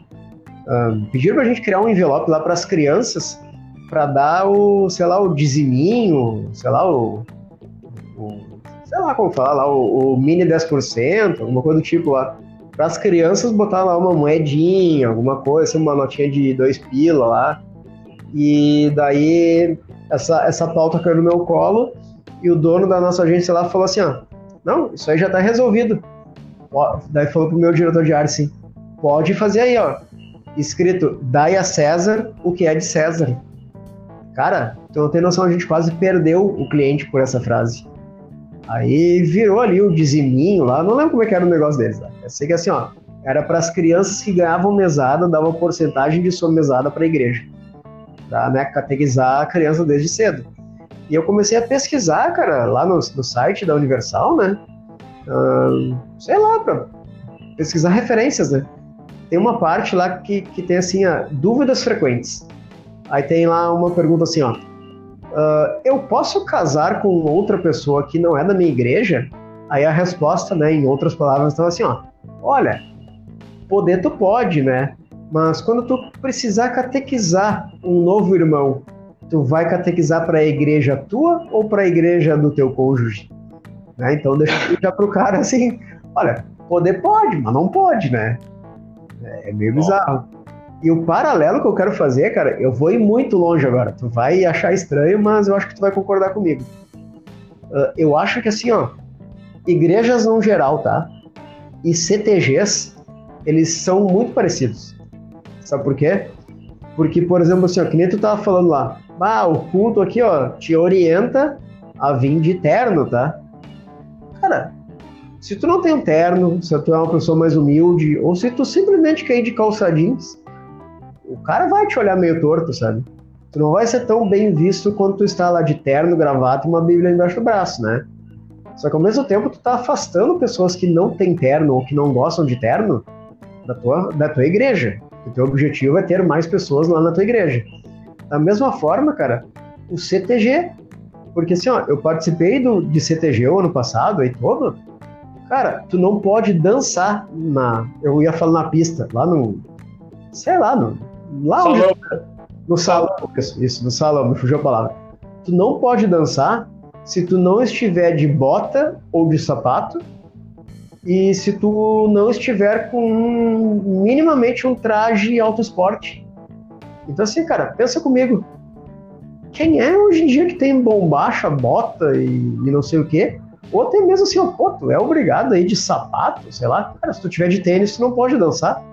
S2: Um, pediram para a gente criar um envelope lá para as crianças para dar o, sei lá, o diziminho, sei lá, o, o sei lá como falar lá, o, o mini 10%, alguma coisa do tipo lá. Para as crianças botar lá uma moedinha, alguma coisa, assim, uma notinha de dois pila lá E daí essa, essa pauta caiu no meu colo e o dono da nossa agência lá falou assim, ó, não, isso aí já tá resolvido. Daí falou pro meu diretor de arte assim, pode fazer aí, ó, escrito, dai a César o que é de César. Cara, tu não tem noção, a gente quase perdeu o cliente por essa frase. Aí virou ali o diziminho lá, não lembro como é que era o negócio deles. Tá? Eu sei que assim, ó, era para as crianças que ganhavam mesada, dava porcentagem de sua mesada para a igreja. Pra né, catequizar a criança desde cedo. E eu comecei a pesquisar, cara, lá no, no site da Universal, né? Uh, sei lá, para pesquisar referências, né? Tem uma parte lá que, que tem assim, ó, dúvidas frequentes. Aí tem lá uma pergunta assim, ó. Uh, eu posso casar com outra pessoa que não é da minha igreja? Aí a resposta, né, em outras palavras, estava assim, ó. Olha, poder tu pode, né? Mas quando tu precisar catequizar um novo irmão, tu vai catequizar para a igreja tua ou para a igreja do teu cônjuge? Né? Então deixa já pro cara assim, olha, poder pode, mas não pode, né? É meio bizarro. E o paralelo que eu quero fazer, cara, eu vou ir muito longe agora. Tu vai achar estranho, mas eu acho que tu vai concordar comigo. Uh, eu acho que assim, ó, igrejas no geral, tá? E CTGs, eles são muito parecidos. Sabe por quê? Porque, por exemplo, assim, ó, que nem tu tava falando lá, ah, o culto aqui, ó, te orienta a vir de terno, tá? Cara, se tu não tem um terno, se tu é uma pessoa mais humilde, ou se tu simplesmente quer ir de calça jeans, o cara vai te olhar meio torto, sabe? Tu não vai ser tão bem visto quando tu está lá de terno, gravata e uma bíblia embaixo do braço, né? Só que ao mesmo tempo tu tá afastando pessoas que não têm terno ou que não gostam de terno da tua, da tua igreja. O teu objetivo é ter mais pessoas lá na tua igreja. Da mesma forma, cara, o CTG. Porque assim, ó, eu participei do, de CTG o ano passado aí todo. Cara, tu não pode dançar na. Eu ia falar na pista, lá no. Sei lá, no. Lá salão. onde. No salão. Isso, isso, no salão, me fugiu a palavra. Tu não pode dançar se tu não estiver de bota ou de sapato e se tu não estiver com minimamente um traje alto esporte. Então assim, cara, pensa comigo. Quem é hoje em dia que tem bombacha, bota e, e não sei o quê? Ou até mesmo assim, ó, pô, tu é obrigado aí de sapato, sei lá. Cara, se tu tiver de tênis, tu não pode dançar.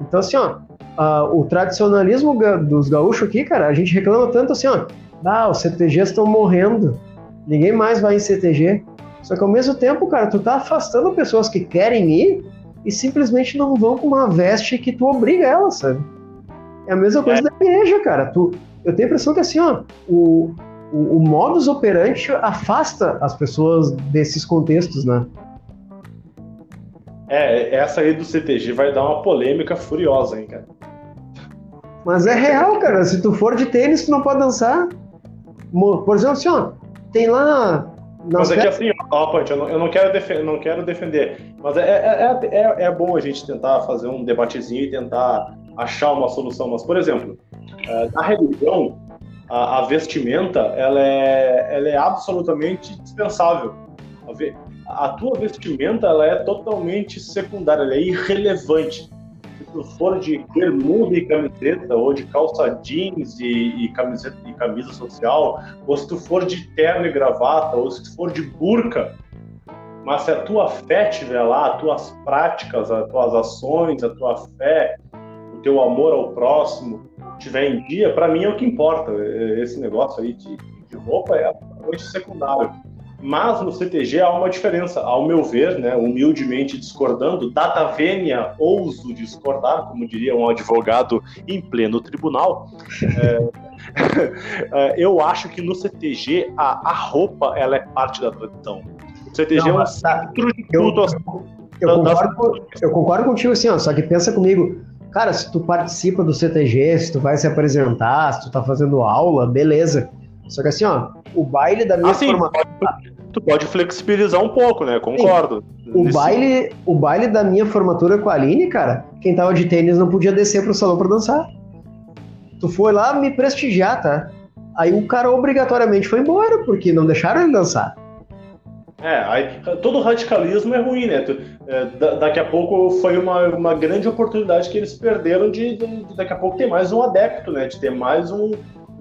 S2: Então assim, ó, uh, o tradicionalismo dos gaúchos aqui, cara, a gente reclama tanto assim, ó, ah, os CTGs estão morrendo. Ninguém mais vai em CTG. Só que ao mesmo tempo, cara, tu tá afastando pessoas que querem ir e simplesmente não vão com uma veste que tu obriga elas, sabe? É a mesma coisa é. da igreja, cara. Tu, eu tenho a impressão que assim, ó, o, o, o modus operandi afasta as pessoas desses contextos, né?
S1: É, essa aí do CTG vai dar uma polêmica furiosa, hein, cara.
S2: Mas é real, cara. Se tu for de tênis, tu não pode dançar. Por exemplo, assim, ó, tem lá
S1: mas é que assim, ó, Ponte, eu não, eu não quero, não quero defender, mas é, é, é, é, bom a gente tentar fazer um debatezinho e tentar achar uma solução. Mas, por exemplo, na religião, a, a vestimenta ela é, ela é absolutamente dispensável. A, a tua vestimenta ela é totalmente secundária, ela é irrelevante for de bermuda e camiseta, ou de calça jeans e, e, camiseta, e camisa social, ou se tu for de terno e gravata, ou se tu for de burca, mas se a tua fé estiver lá, as tuas práticas, as tuas ações, a tua fé, o teu amor ao próximo estiver em dia, para mim é o que importa. Esse negócio aí de, de roupa é absolutamente secundário. Mas no CTG há uma diferença, ao meu ver, né, humildemente discordando, data vênia ouso discordar, como diria um advogado em pleno tribunal. É, é, eu acho que no CTG a, a roupa ela é parte da tradição. O CTG Não, é um centro de
S2: tudo. Eu, eu, concordo, eu concordo contigo assim, ó, só que pensa comigo, cara, se tu participa do CTG, se tu vai se apresentar, se tu tá fazendo aula, beleza. Só que assim, ó, o baile da minha
S1: assim, formatura. Tu pode flexibilizar um pouco, né? Concordo.
S2: O baile, o baile da minha formatura com a Aline, cara, quem tava de tênis não podia descer pro salão pra dançar. Tu foi lá me prestigiar, tá? Aí o cara obrigatoriamente foi embora, porque não deixaram ele dançar.
S1: É, aí, todo radicalismo é ruim, né? É, daqui a pouco foi uma, uma grande oportunidade que eles perderam de, de, de daqui a pouco ter mais um adepto, né? De ter mais um,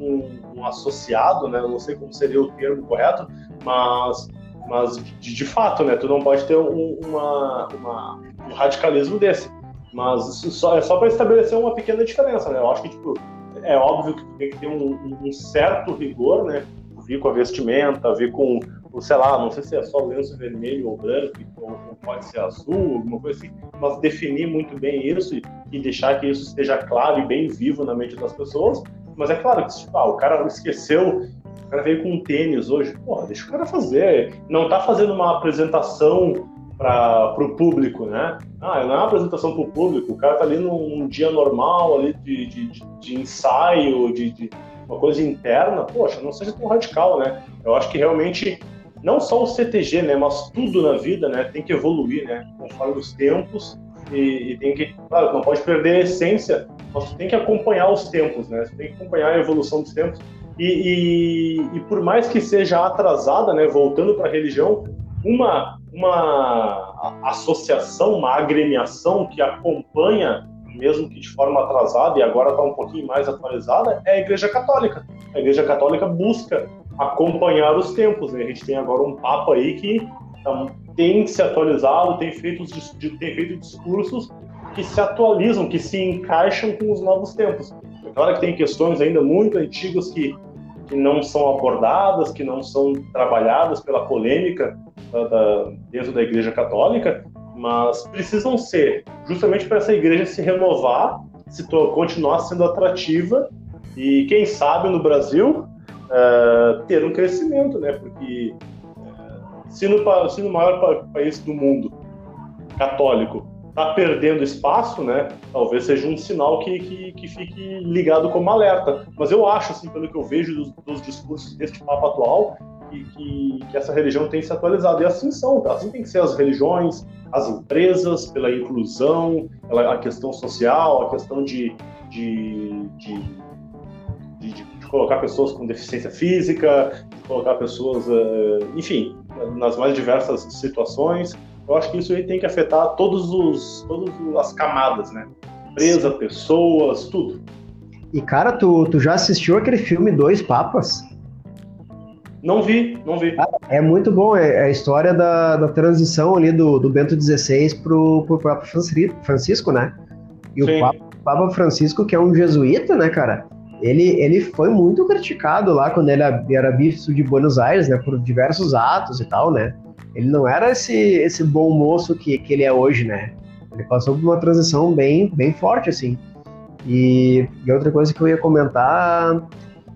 S1: um, um associado, né? Eu não sei como seria o termo correto, mas, mas de, de fato, né? Tu não pode ter um, uma, uma, um radicalismo desse. Mas isso só, é só para estabelecer uma pequena diferença, né? Eu acho que, tipo, é óbvio que tem que ter um, um certo rigor, né? Vir com a vestimenta, vir com, sei lá, não sei se é só lenço vermelho ou branco, ou, pode ser azul, alguma coisa assim, mas definir muito bem isso e, e, deixar que isso esteja claro e bem vivo na mente das pessoas. Mas é claro que, tipo, ah, o cara esqueceu, o cara veio com tênis hoje, porra, deixa o cara fazer. Não tá fazendo uma apresentação para o público, né? Ah, não é uma apresentação para o público, o cara tá ali num, num dia normal ali de, de, de, de ensaio, de, de, uma coisa interna, poxa, não seja tão radical, né? Eu acho que realmente não só o CTG, né, mas tudo na vida, né, tem que evoluir, né, conforme os tempos e, e tem que, claro, não pode perder a essência, mas tem que acompanhar os tempos, né? Você tem que acompanhar a evolução dos tempos e, e, e por mais que seja atrasada, né, voltando para a religião, uma uma associação, uma agremiação que acompanha, mesmo que de forma atrasada, e agora está um pouquinho mais atualizada, é a Igreja Católica. A Igreja Católica busca acompanhar os tempos. Né? A gente tem agora um Papa aí que então, tem se atualizado, tem feito, tem feito discursos que se atualizam, que se encaixam com os novos tempos. Claro que tem questões ainda muito antigas que, que não são abordadas, que não são trabalhadas pela polêmica da, da, dentro da Igreja Católica, mas precisam ser, justamente para essa igreja se renovar, se continuar sendo atrativa e, quem sabe, no Brasil, uh, ter um crescimento, né? Porque uh, se, no, se no maior país do mundo católico está perdendo espaço, né? Talvez seja um sinal que, que, que, fique ligado como alerta. Mas eu acho, assim, pelo que eu vejo dos, dos discursos deste Papa atual, que, que, que, essa religião tem se atualizado. E assim são, assim tem que ser as religiões, as empresas, pela inclusão, pela, a questão social, a questão de, de, de, colocar pessoas com deficiência física, colocar pessoas, uh, enfim, nas mais diversas situações. Eu acho que isso aí tem que afetar todos os, todas as camadas, né? Empresa, pessoas, tudo.
S2: E cara, tu, tu já assistiu aquele filme Dois Papas?
S1: Não vi, não vi.
S2: É muito bom, é, é a história da, da transição ali do, do Bento XVI pro, pro Papa Francisco, né? E Sim. o Papa, Papa, Francisco, que é um jesuíta, né, cara? Ele, ele foi muito criticado lá quando ele era bispo de Buenos Aires, né? Por diversos atos e tal, né? Ele não era esse, esse bom moço que, que ele é hoje, né? Ele passou por uma transição bem, bem forte, assim. E, e outra coisa que eu ia comentar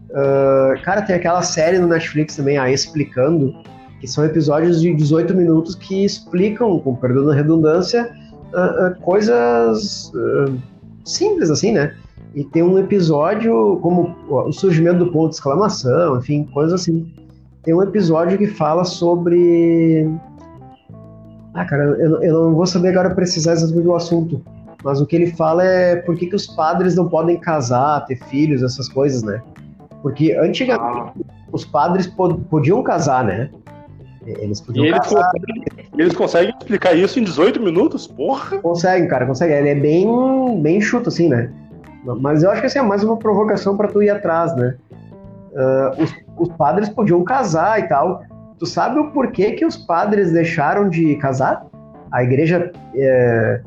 S2: Uh, cara, tem aquela série no Netflix também, a Explicando, que são episódios de 18 minutos que explicam, com perdão da redundância, uh, uh, coisas simples, assim, né? E tem um episódio como o surgimento do ponto de exclamação, enfim, coisas assim. Tem um episódio que fala sobre. Ah, cara, eu, eu não vou saber agora precisar exatamente do assunto, mas o que ele fala é por que, que os padres não podem casar, ter filhos, essas coisas, né? Porque antigamente ah. os padres podiam casar, né?
S1: Eles podiam e eles casar. Conseguem, eles conseguem explicar isso em 18 minutos? Porra!
S2: Conseguem, cara, conseguem. Ele é bem, bem chuto, assim, né? Mas eu acho que assim, é mais uma provocação para tu ir atrás, né? Uh, os, os, padres podiam casar e tal. Tu sabe o porquê que os padres deixaram de casar? A igreja é,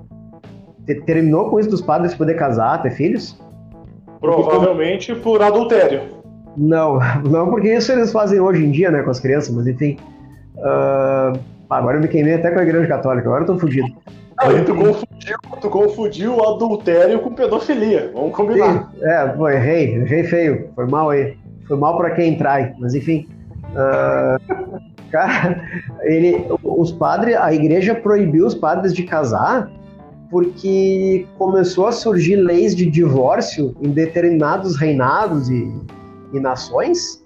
S2: terminou com isso dos padres poder casar, ter filhos?
S1: Provavelmente por adultério.
S2: Não, não porque isso eles fazem hoje em dia, né, com as crianças, mas enfim. Uh, agora eu me queimei até com a igreja católica, agora eu tô fudido.
S1: Não, tu, confundiu, tu confundiu adultério com pedofilia, vamos combinar.
S2: Sim, é, pô, errei, errei feio, foi mal aí. Foi mal para quem trai, mas enfim. Uh, cara, ele, os padres, a igreja proibiu os padres de casar porque começou a surgir leis de divórcio em determinados reinados e e nações,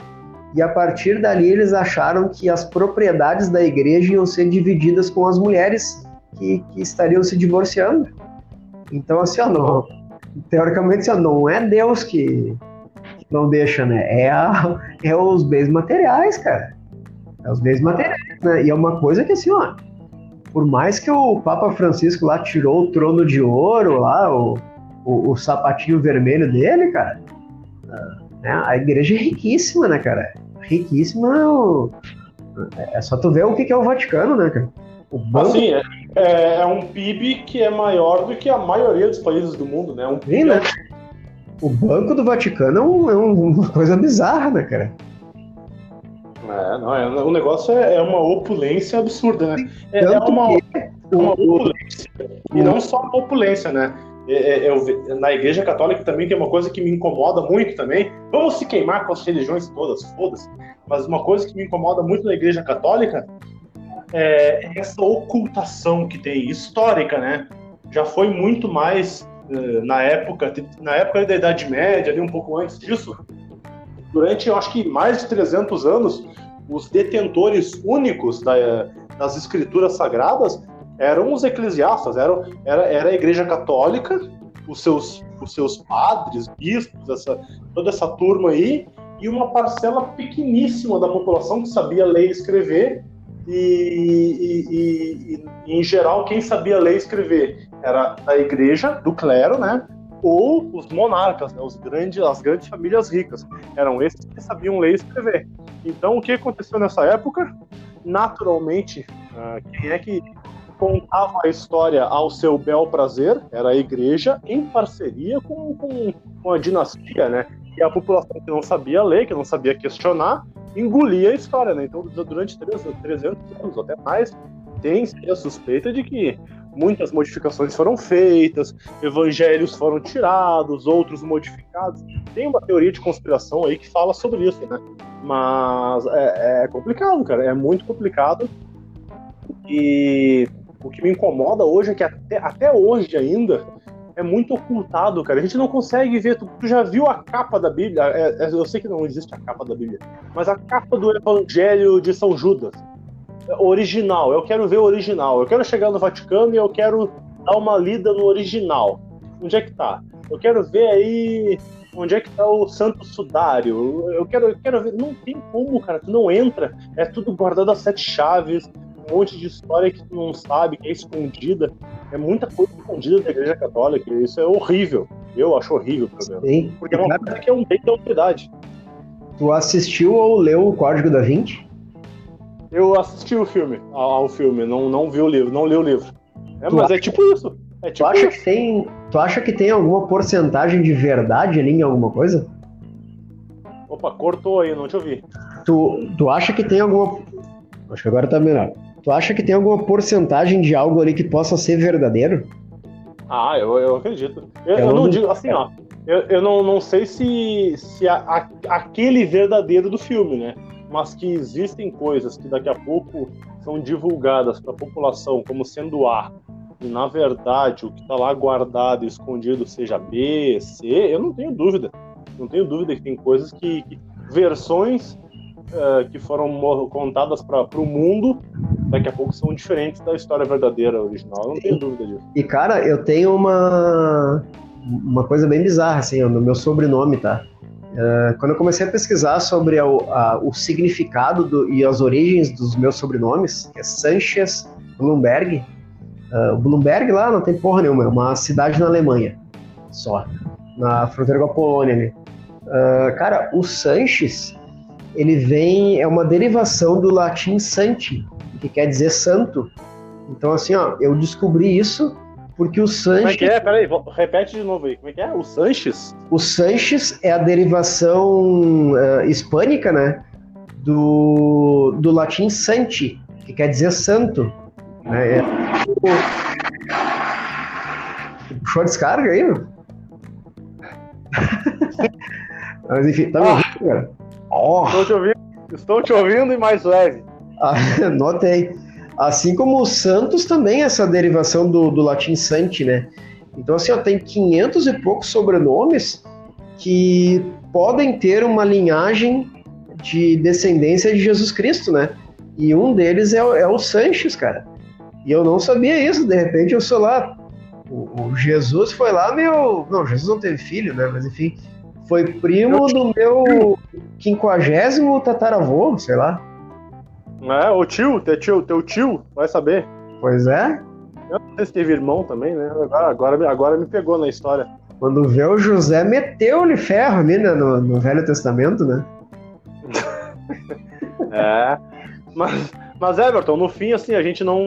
S2: e a partir dali eles acharam que as propriedades da igreja iam ser divididas com as mulheres que, que estariam se divorciando. Então, assim, ó, não, teoricamente, assim, ó, não é Deus que, não deixa, né? É, a, é os bens materiais, cara. É os bens materiais, né? E é uma coisa que assim, ó, por mais que o Papa Francisco lá tirou o trono de ouro lá, o, o, o sapatinho vermelho dele, cara, né? a igreja é riquíssima, né, cara? Riquíssima. É só tu ver o que é o Vaticano, né, cara?
S1: O banco... Assim, é, é, é, um PIB que é maior do que a maioria dos países do mundo, né? Um PIB Sim, né?
S2: O Banco do Vaticano é, um, é uma coisa bizarra, né, cara?
S1: É, não, é, o negócio é, é uma opulência absurda, né? É, é uma, é uma opulência. E não só uma opulência, né? É, é, na Igreja Católica também tem uma coisa que me incomoda muito também. Vamos se queimar com as religiões todas, foda-se. Mas uma coisa que me incomoda muito na Igreja Católica é essa ocultação que tem, histórica, né? Já foi muito mais na época, na época da Idade Média, ali um pouco antes disso. Durante, eu acho que mais de 300 anos, os detentores únicos da, das escrituras sagradas eram os eclesiastas, eram, era, era a Igreja Católica, os seus, os seus padres, bispos, essa, toda essa turma aí, e uma parcela pequeníssima da população que sabia ler e escrever, e, e, e, e, em geral quem sabia ler e escrever era a igreja, do clero, né? Ou os monarcas, né? Os grandes, as grandes famílias ricas. Eram esses que sabiam ler e escrever. Então, o que aconteceu nessa época? Naturalmente, uh, quem é que contava a história ao seu bel prazer era a igreja, em parceria com, com, com a dinastia, né? E a população que não sabia ler, que não sabia questionar, engolia a história, né? Então, durante 300 anos, até mais, tem a suspeita de que muitas modificações foram feitas, evangelhos foram tirados, outros modificados. Tem uma teoria de conspiração aí que fala sobre isso, né? Mas é, é complicado, cara, é muito complicado. E o que me incomoda hoje é que até, até hoje ainda é muito ocultado, cara. A gente não consegue ver. Tu, tu já viu a capa da Bíblia? É, é, eu sei que não existe a capa da Bíblia, mas a capa do Evangelho de São Judas. Original. Eu quero ver o original. Eu quero chegar no Vaticano e eu quero dar uma lida no original. Onde é que tá? Eu quero ver aí onde é que tá o Santo Sudário. Eu quero, eu quero ver. Não tem como, cara. Tu não entra. É tudo guardado a sete chaves um monte de história que tu não sabe, que é escondida. É muita coisa escondida da Igreja Católica. Isso é horrível. Eu acho horrível, por exemplo. Sim. Porque é uma coisa que é um bem da humanidade.
S2: Tu assistiu ou leu o Código da Vinci?
S1: Eu assisti o filme, ao filme, não, não vi o livro, não li o livro. É, mas acha... é tipo isso. É tipo
S2: tu, acha isso. Que tem, tu acha que tem alguma porcentagem de verdade ali em alguma coisa?
S1: Opa, cortou aí, não te ouvi.
S2: Tu, tu acha que tem alguma. Acho que agora tá melhor. Tu acha que tem alguma porcentagem de algo ali que possa ser verdadeiro?
S1: Ah, eu, eu acredito. Eu, eu, eu não digo assim, ó. Eu, eu não, não sei se, se a, a, aquele verdadeiro do filme, né? Mas que existem coisas que daqui a pouco são divulgadas para a população como sendo A, e na verdade o que está lá guardado e escondido seja B, C, eu não tenho dúvida. Não tenho dúvida que tem coisas que, que versões uh, que foram contadas para o mundo daqui a pouco são diferentes da história verdadeira original. não tenho dúvida disso.
S2: E cara, eu tenho uma uma coisa bem bizarra assim, no meu sobrenome, tá? Uh, quando eu comecei a pesquisar sobre a, a, o significado do, e as origens dos meus sobrenomes, que é Sanchez Bloomberg, uh, Bloomberg lá não tem porra nenhuma, é uma cidade na Alemanha, só, na fronteira com a Polônia ali. Uh, cara, o Sanches ele vem, é uma derivação do latim santi, que quer dizer santo. Então, assim, ó, eu descobri isso porque o Sanches. Como é
S1: que é? Peraí, repete de novo aí. Como é que é? O Sanches?
S2: O Sanches é a derivação uh, hispânica, né? Do, do latim santi, que quer dizer santo. Né? É, Puxou a descarga aí, meu? Mas enfim, tá me ouvindo, cara?
S1: Oh. Estou te ouvindo, estou te ouvindo e mais leve.
S2: Ah, notei. Assim como o Santos também, essa derivação do, do latim Santi, né? Então, assim, ó, tem 500 e poucos sobrenomes que podem ter uma linhagem de descendência de Jesus Cristo, né? E um deles é, é o Sanches, cara. E eu não sabia isso, de repente eu sou lá. O, o Jesus foi lá, meu. Não, Jesus não teve filho, né? Mas enfim, foi primo do meu quinquagésimo tataravô, sei lá.
S1: É, o tio, teu tio, teu tio, vai saber.
S2: Pois é.
S1: Eu não sei se teve irmão também, né? Agora, agora, agora me pegou na história.
S2: Quando vê o José meteu-lhe ferro ali, né, no, no Velho Testamento, né?
S1: é. Mas, mas, Everton, no fim, assim, a gente não.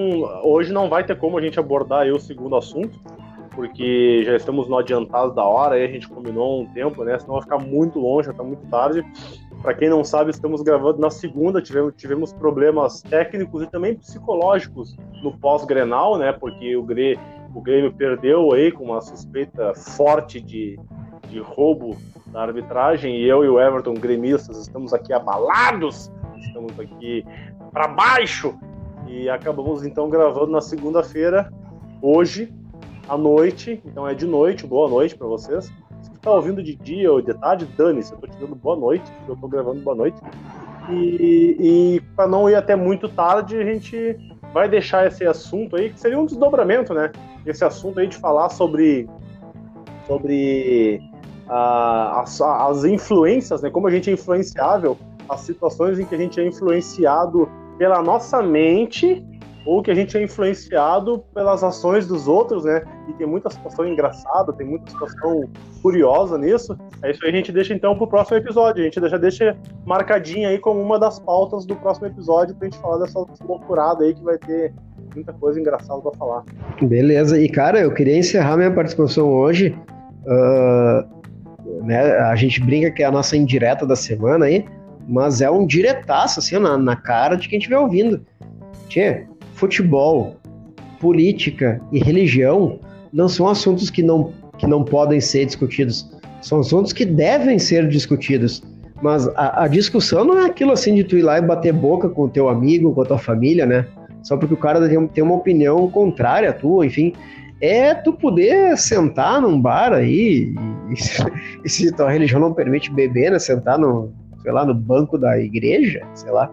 S1: Hoje não vai ter como a gente abordar o segundo assunto, porque já estamos no adiantado da hora, aí a gente combinou um tempo, né? Senão vai ficar muito longe, já tá muito tarde. Para quem não sabe, estamos gravando na segunda, tivemos, tivemos problemas técnicos e também psicológicos no pós-Grenal, né? Porque o, Gre, o Grêmio perdeu aí com uma suspeita forte de, de roubo da arbitragem e eu e o Everton, gremistas, estamos aqui abalados, estamos aqui para baixo e acabamos então gravando na segunda-feira, hoje, à noite. Então é de noite, boa noite para vocês tá ouvindo de dia ou de tarde, dane-se, eu tô te dando boa noite, eu tô gravando boa noite. E, e para não ir até muito tarde, a gente vai deixar esse assunto aí, que seria um desdobramento, né? Esse assunto aí de falar sobre, sobre uh, as, as influências, né? Como a gente é influenciável, as situações em que a gente é influenciado pela nossa mente ou que a gente é influenciado pelas ações dos outros, né? E tem muita situação engraçada, tem muita situação curiosa nisso. É isso aí a gente deixa então pro próximo episódio. A gente já deixa marcadinha aí como uma das pautas do próximo episódio pra gente falar dessa loucurada aí que vai ter muita coisa engraçada para falar.
S2: Beleza. E cara, eu queria encerrar minha participação hoje. Uh, né, a gente brinca que é a nossa indireta da semana aí, mas é um diretaço assim na, na cara de quem estiver ouvindo. Tchê, futebol, política e religião não são assuntos que não, que não podem ser discutidos. São assuntos que devem ser discutidos. Mas a, a, discussão não é aquilo assim de tu ir lá e bater boca com o teu amigo, com a tua família, né? Só porque o cara tem, tem uma opinião contrária à tua, enfim. É tu poder sentar num bar aí, e, e se tua religião não permite beber, né? Sentar no, sei lá, no banco da igreja, sei lá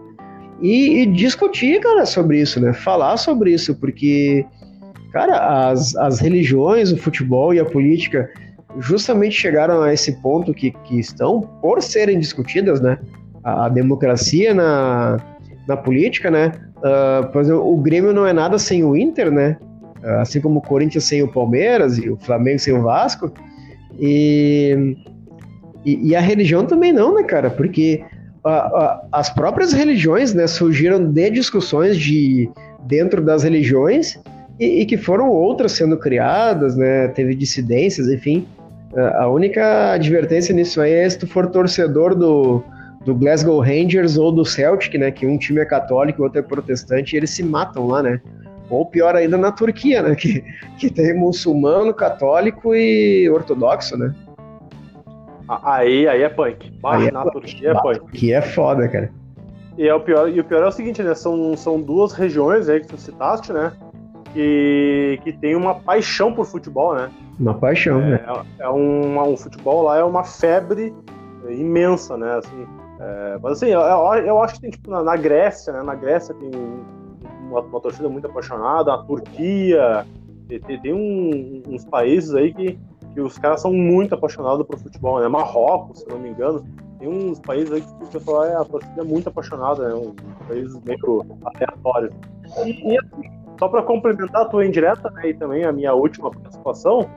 S2: e, e, discutir, cara, sobre isso, né? Falar sobre isso, porque, cara, as, as religiões, o futebol e a política justamente chegaram a esse ponto que, que estão por serem discutidas, né? A, a democracia na, na política, né? Uh, por exemplo, o Grêmio não é nada sem o Inter, né? Uh, assim como o Corinthians sem o Palmeiras e o Flamengo sem o Vasco. E, e, e a religião também não, né, cara? Porque as próprias religiões né, surgiram de discussões de dentro das religiões e, e, que foram outras sendo criadas, né, teve dissidências, enfim. A única advertência nisso aí é se tu for torcedor do, do Glasgow Rangers ou do Celtic, né, que um time é católico e o outro é protestante, e eles se matam lá, né? Ou pior ainda na Turquia, né, que, que tem muçulmano, católico e ortodoxo, né?
S1: Aí, aí é punk. Aí é na Turquia é punk.
S2: Que é foda, cara.
S1: E, é o pior, e o pior é o seguinte, né? São, são duas regiões aí que tu citaste, né? Que, que tem uma paixão por futebol, né?
S2: Uma paixão,
S1: é,
S2: né?
S1: É um, um futebol lá é uma febre imensa, né? Assim, é, mas assim, eu, eu, acho que tem tipo na, na, Grécia, né? Na Grécia tem uma, uma torcida muito apaixonada, a Turquia, tem, tem um, uns países aí que que os caras são muito apaixonados por futebol, né? Marrocos, se não me engano, tem uns países aí que o pessoal é, a torcida é muito apaixonada, né? Um países meio aleatórios. E, e assim, só para complementar a tua indireta né, e também a minha última participação,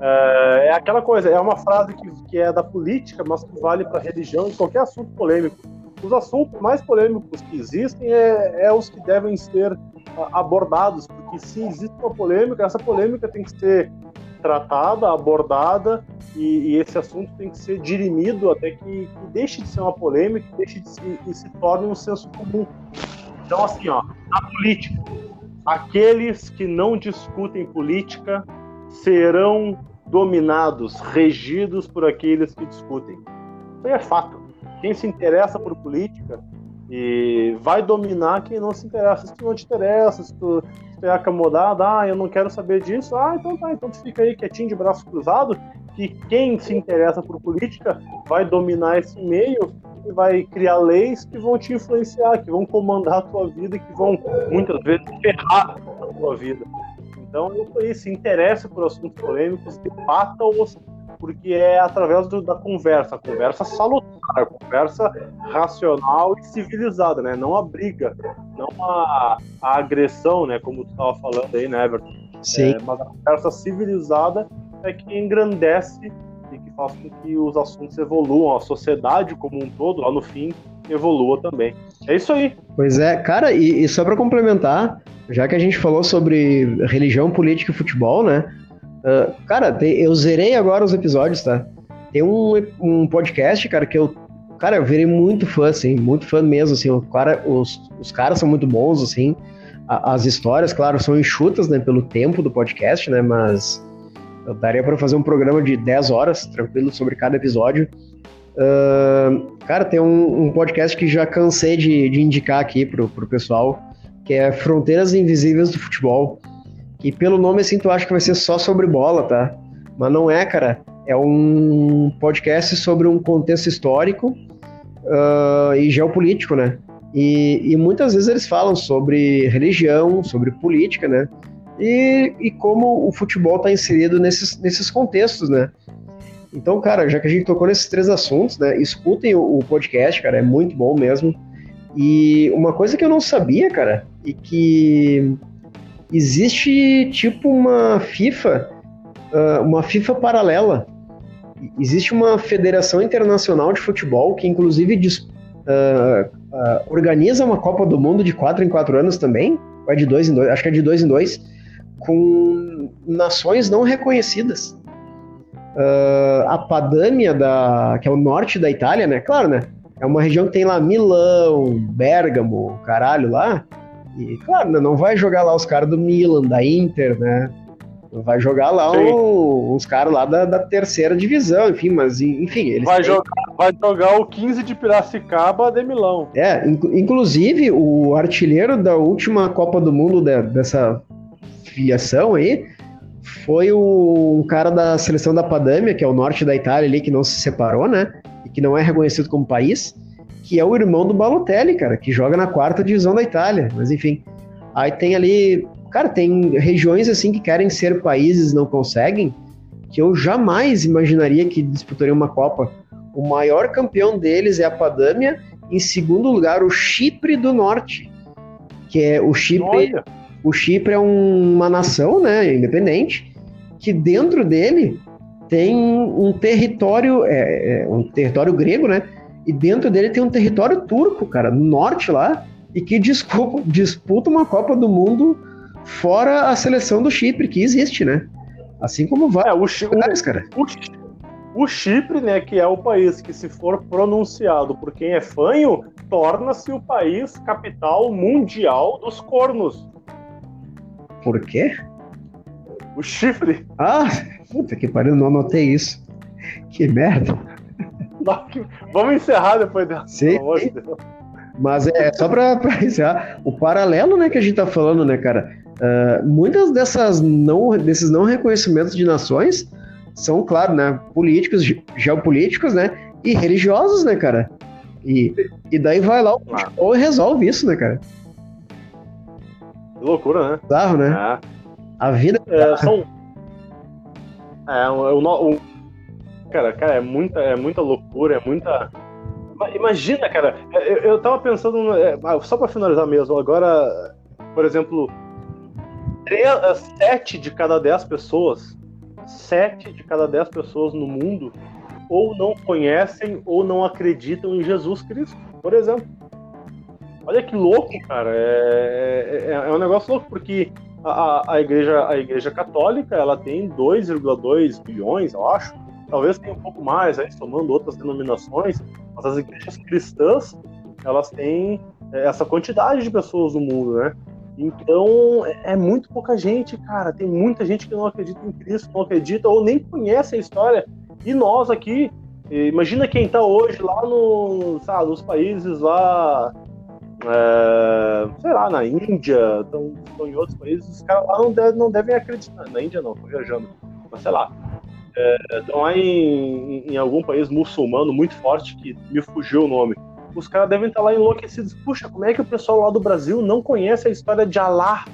S1: é, é aquela coisa, é uma frase que, que é da política, mas que vale para religião e qualquer assunto polêmico. Os assuntos mais polêmicos que existem é, é os que devem ser abordados, porque se existe uma polêmica, essa polêmica tem que ser tratada, abordada, e, e, esse assunto tem que ser dirimido até que, que deixe de ser uma polêmica deixe de se, e se torne um senso comum. Então, assim, ó, a política. Aqueles que não discutem política serão dominados, regidos por aqueles que discutem. Isso aí é fato. Quem se interessa por política e vai dominar quem não se interessa. Se tu não te interessa, se tu, é acomodado, ah, eu não quero saber disso, ah, então tá, então tu fica aí quietinho de braço cruzado, que quem se interessa por política vai dominar esse meio e vai criar leis que vão te influenciar, que vão comandar a tua vida, que vão muitas vezes ferrar a tua vida. Então, isso aí, se interessa por assuntos polêmicos, debata-os, porque é através do, da conversa, a conversa salutar, a conversa racional e civilizada, né? Não a briga, não a, a agressão, né? Como tu estava falando aí, né, Everton?
S2: Sim.
S1: É, mas a conversa civilizada é que engrandece e que faz com que os assuntos evoluam, a sociedade como um todo, lá no fim, evolua também. É isso aí.
S2: Pois é, cara, e, e só para complementar, já que a gente falou sobre religião, política e futebol, né? Uh, cara, eu zerei agora os episódios, tá? Tem um, um podcast, cara, que eu. Cara, eu virei muito fã, assim, muito fã mesmo, assim. O cara, os, os caras são muito bons, assim. A, as histórias, claro, são enxutas, né, pelo tempo do podcast, né? Mas eu daria para fazer um programa de 10 horas, tranquilo, sobre cada episódio. Uh, cara, tem um, um, podcast que já cansei de, de indicar aqui pro, pro pessoal, que é Fronteiras Invisíveis do Futebol. E pelo nome, assim, tu acha que vai ser só sobre bola, tá? Mas não é, cara. É um podcast sobre um contexto histórico uh, e geopolítico, né? E, e, muitas vezes eles falam sobre religião, sobre política, né? E, e como o futebol está inserido nesses, nesses contextos, né? Então, cara, já que a gente tocou nesses três assuntos, né? Escutem o, o podcast, cara, é muito bom mesmo. E uma coisa que eu não sabia, cara, e que existe tipo uma FIFA, uh, uma FIFA paralela. Existe uma Federação Internacional de Futebol que, inclusive, diz, uh, uh, organiza uma Copa do Mundo de quatro em quatro anos também. Ou é de dois em dois? Acho que é de dois em dois, com nações não reconhecidas. a Padânia, da, que é o norte da Itália, né? Claro, né? É uma região que tem lá Milão, Bergamo, caralho lá. E, claro, né, não vai jogar lá os caras do Milan, da Inter, né? Vai jogar lá o, os caras lá da, da, terceira divisão, enfim, mas enfim. Eles
S1: vai, têm... jogar, vai jogar o 15 de Piracicaba de Milão.
S2: É, inc inclusive o artilheiro da última Copa do Mundo de, dessa filiação aí foi o um cara da seleção da Padâmia, que é o norte da Itália ali, que não se separou, né? E que não é reconhecido como país que é o irmão do Balotelli, cara, que joga na quarta divisão da Itália. Mas enfim, aí tem ali, cara, tem regiões assim que querem ser países não conseguem, que eu jamais imaginaria que disputariam uma Copa. O maior campeão deles é a Padâmia, em segundo lugar o Chipre do Norte, que é o Chipre. Olha. O Chipre é um, uma nação, né, independente, que dentro dele tem um território, é, é, um território grego, né, e dentro dele tem um território turco, cara, no norte lá, e que disputa, disputa uma Copa do Mundo fora a seleção do Chipre, que existe, né? Assim como vai.
S1: É, o, lugares, cara. O, o, Chipre, né, que é o país que, se for pronunciado por quem é fanho, torna-se o país capital mundial dos cornos.
S2: Por quê?
S1: O chifre.
S2: Ah, puta que pariu, não anotei isso. Que merda.
S1: Vamos encerrar depois dessa.
S2: Sim. Mas é só para encerrar, o paralelo né, que a gente tá falando, né, cara? Uh, muitas dessas não, desses não reconhecimentos de nações são, claro, né, políticos, geopolíticos, né, e religiosos, né, cara? E, e daí vai lá o futebol e resolve isso, né, cara?
S1: Que loucura, né?
S2: Bizarro, né? É. A vida.
S1: É, são. É, o, o, Cara, cara, é muita, é muita loucura, é muita. Imagina, cara, eu, eu tava pensando, é, ah, só para finalizar mesmo, agora, por exemplo, três, sete de cada dez pessoas, sete de cada dez pessoas no mundo ou não conhecem ou não acreditam em Jesus Cristo, por exemplo. Olha que louco, cara. É, é, é um negócio louco, porque a, a, igreja, a igreja católica ela tem 2,2 bilhões, eu acho, talvez tenha um pouco mais, aí, somando outras denominações, mas as igrejas cristãs, elas têm é, essa quantidade de pessoas no mundo, né? Então, é, é muito pouca gente, cara. Tem muita gente que não acredita em Cristo, não acredita ou nem conhece a história. E nós aqui, imagina quem está hoje lá no, sabe, nos países lá, é, sei lá, na Índia, estão em outros países, os caras lá não, não devem acreditar. Na Índia não, tô viajando. Mas sei lá, é, lá em, em, algum país muçulmano muito forte, que me fugiu o nome. Os caras devem estar lá enlouquecidos. Puxa, como é que o pessoal lá do Brasil não conhece a história de Alá?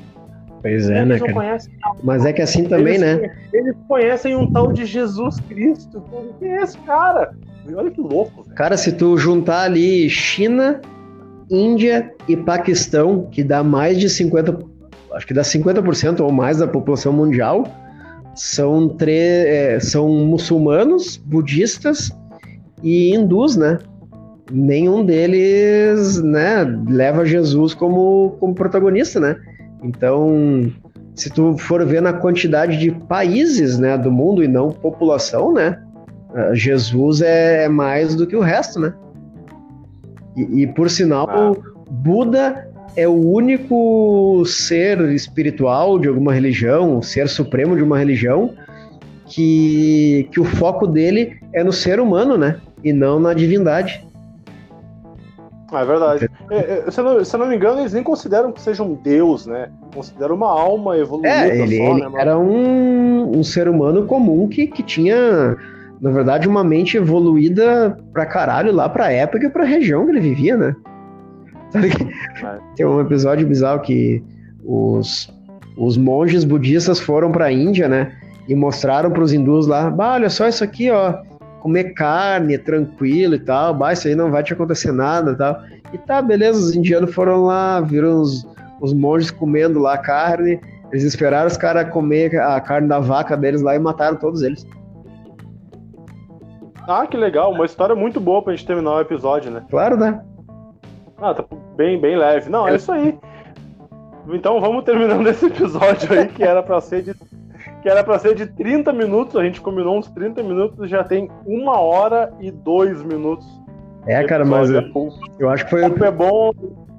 S2: Pois é, né, cara? Mas é que assim também,
S1: eles,
S2: né?
S1: Eles conhecem um tal de Jesus Cristo. Quem é esse cara? Olha que louco.
S2: Cara, se tu juntar ali China, Índia e Paquistão, que dá mais de 50, acho que dá 50% ou mais da população mundial, são, três, é, são muçulmanos, budistas e hindus, né? Nenhum deles, né, leva Jesus como, como protagonista, né? Então, se tu for ver na quantidade de países, né, do mundo e não população, né, ah, Jesus é mais do que o resto, né? E, e por sinal, ah. Buda é o único ser espiritual de alguma religião, o ser supremo de uma religião, que, que o foco dele é no ser humano, né? E não na divindade.
S1: É verdade. É, é, se, eu não, se eu não me engano, eles nem consideram que seja um deus, né? Consideram uma alma evoluída.
S2: É, ele, só, ele né, era um, um ser humano comum que, que tinha, na verdade, uma mente evoluída pra caralho lá pra época e pra região que ele vivia, né? É. Tem um episódio bizarro que os, os monges budistas foram pra Índia, né? E mostraram pros hindus lá, bah, olha só isso aqui, ó comer carne tranquilo e tal, bah, isso aí não vai te acontecer nada e tal. E tá, beleza, os indianos foram lá, viram os, os monges comendo lá carne, eles esperaram os caras comer a carne da vaca deles lá e mataram todos eles.
S1: Ah, que legal, uma história muito boa pra gente terminar o episódio, né?
S2: Claro, né?
S1: Ah, tá bem, bem leve. Não, é, é isso aí. Então vamos terminando esse episódio aí, que era pra ser de que era para ser de 30 minutos, a gente combinou uns 30 minutos, já tem uma hora e dois minutos.
S2: É, cara, mas eu, eu acho que foi.
S1: O é bom,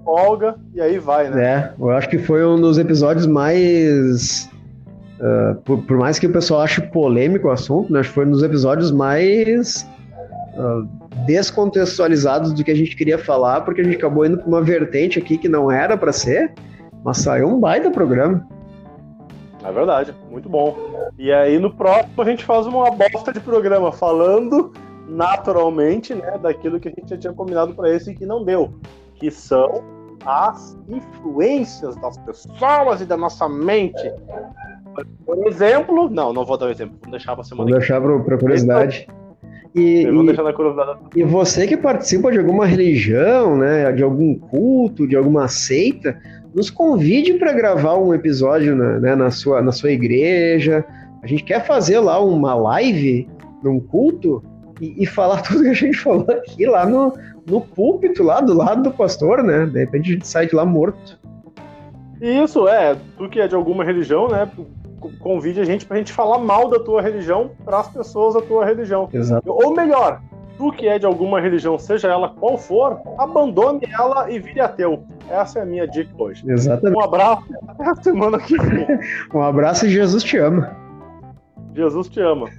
S1: folga, e aí vai, né?
S2: É, eu acho que foi um dos episódios mais. Uh, por, por, mais que o pessoal ache polêmico o assunto, né, acho que foi um dos episódios mais uh, descontextualizados do que a gente queria falar, porque a gente acabou indo para uma vertente aqui que não era para ser, mas saiu um baita programa.
S1: É verdade, muito bom. E aí no próximo a gente faz uma bosta de programa falando naturalmente, né, daquilo que a gente já tinha combinado para esse e que não deu, que são as influências das pessoas e da nossa mente. Por exemplo, não, não vou dar um exemplo, vou deixar para semana.
S2: Vou deixar para curiosidade. E, e, e, você que participa de alguma religião, né, de algum culto, de alguma seita, nos convide para gravar um episódio na, né, na, sua, na sua igreja. A gente quer fazer lá uma live num culto e, e, falar tudo que a gente falou aqui lá no, no púlpito, lá do lado do pastor, né? De repente a gente sai de lá morto.
S1: Isso, é. Tu que é de alguma religião, né? Convide a gente pra gente falar mal da tua religião para as pessoas da tua religião.
S2: Exato.
S1: Ou melhor, tu que é de alguma religião, seja ela qual for, abandone ela e vire ateu. Essa é a minha dica hoje.
S2: Exatamente.
S1: Um abraço até a semana que vem.
S2: um abraço e Jesus te ama.
S1: Jesus te ama.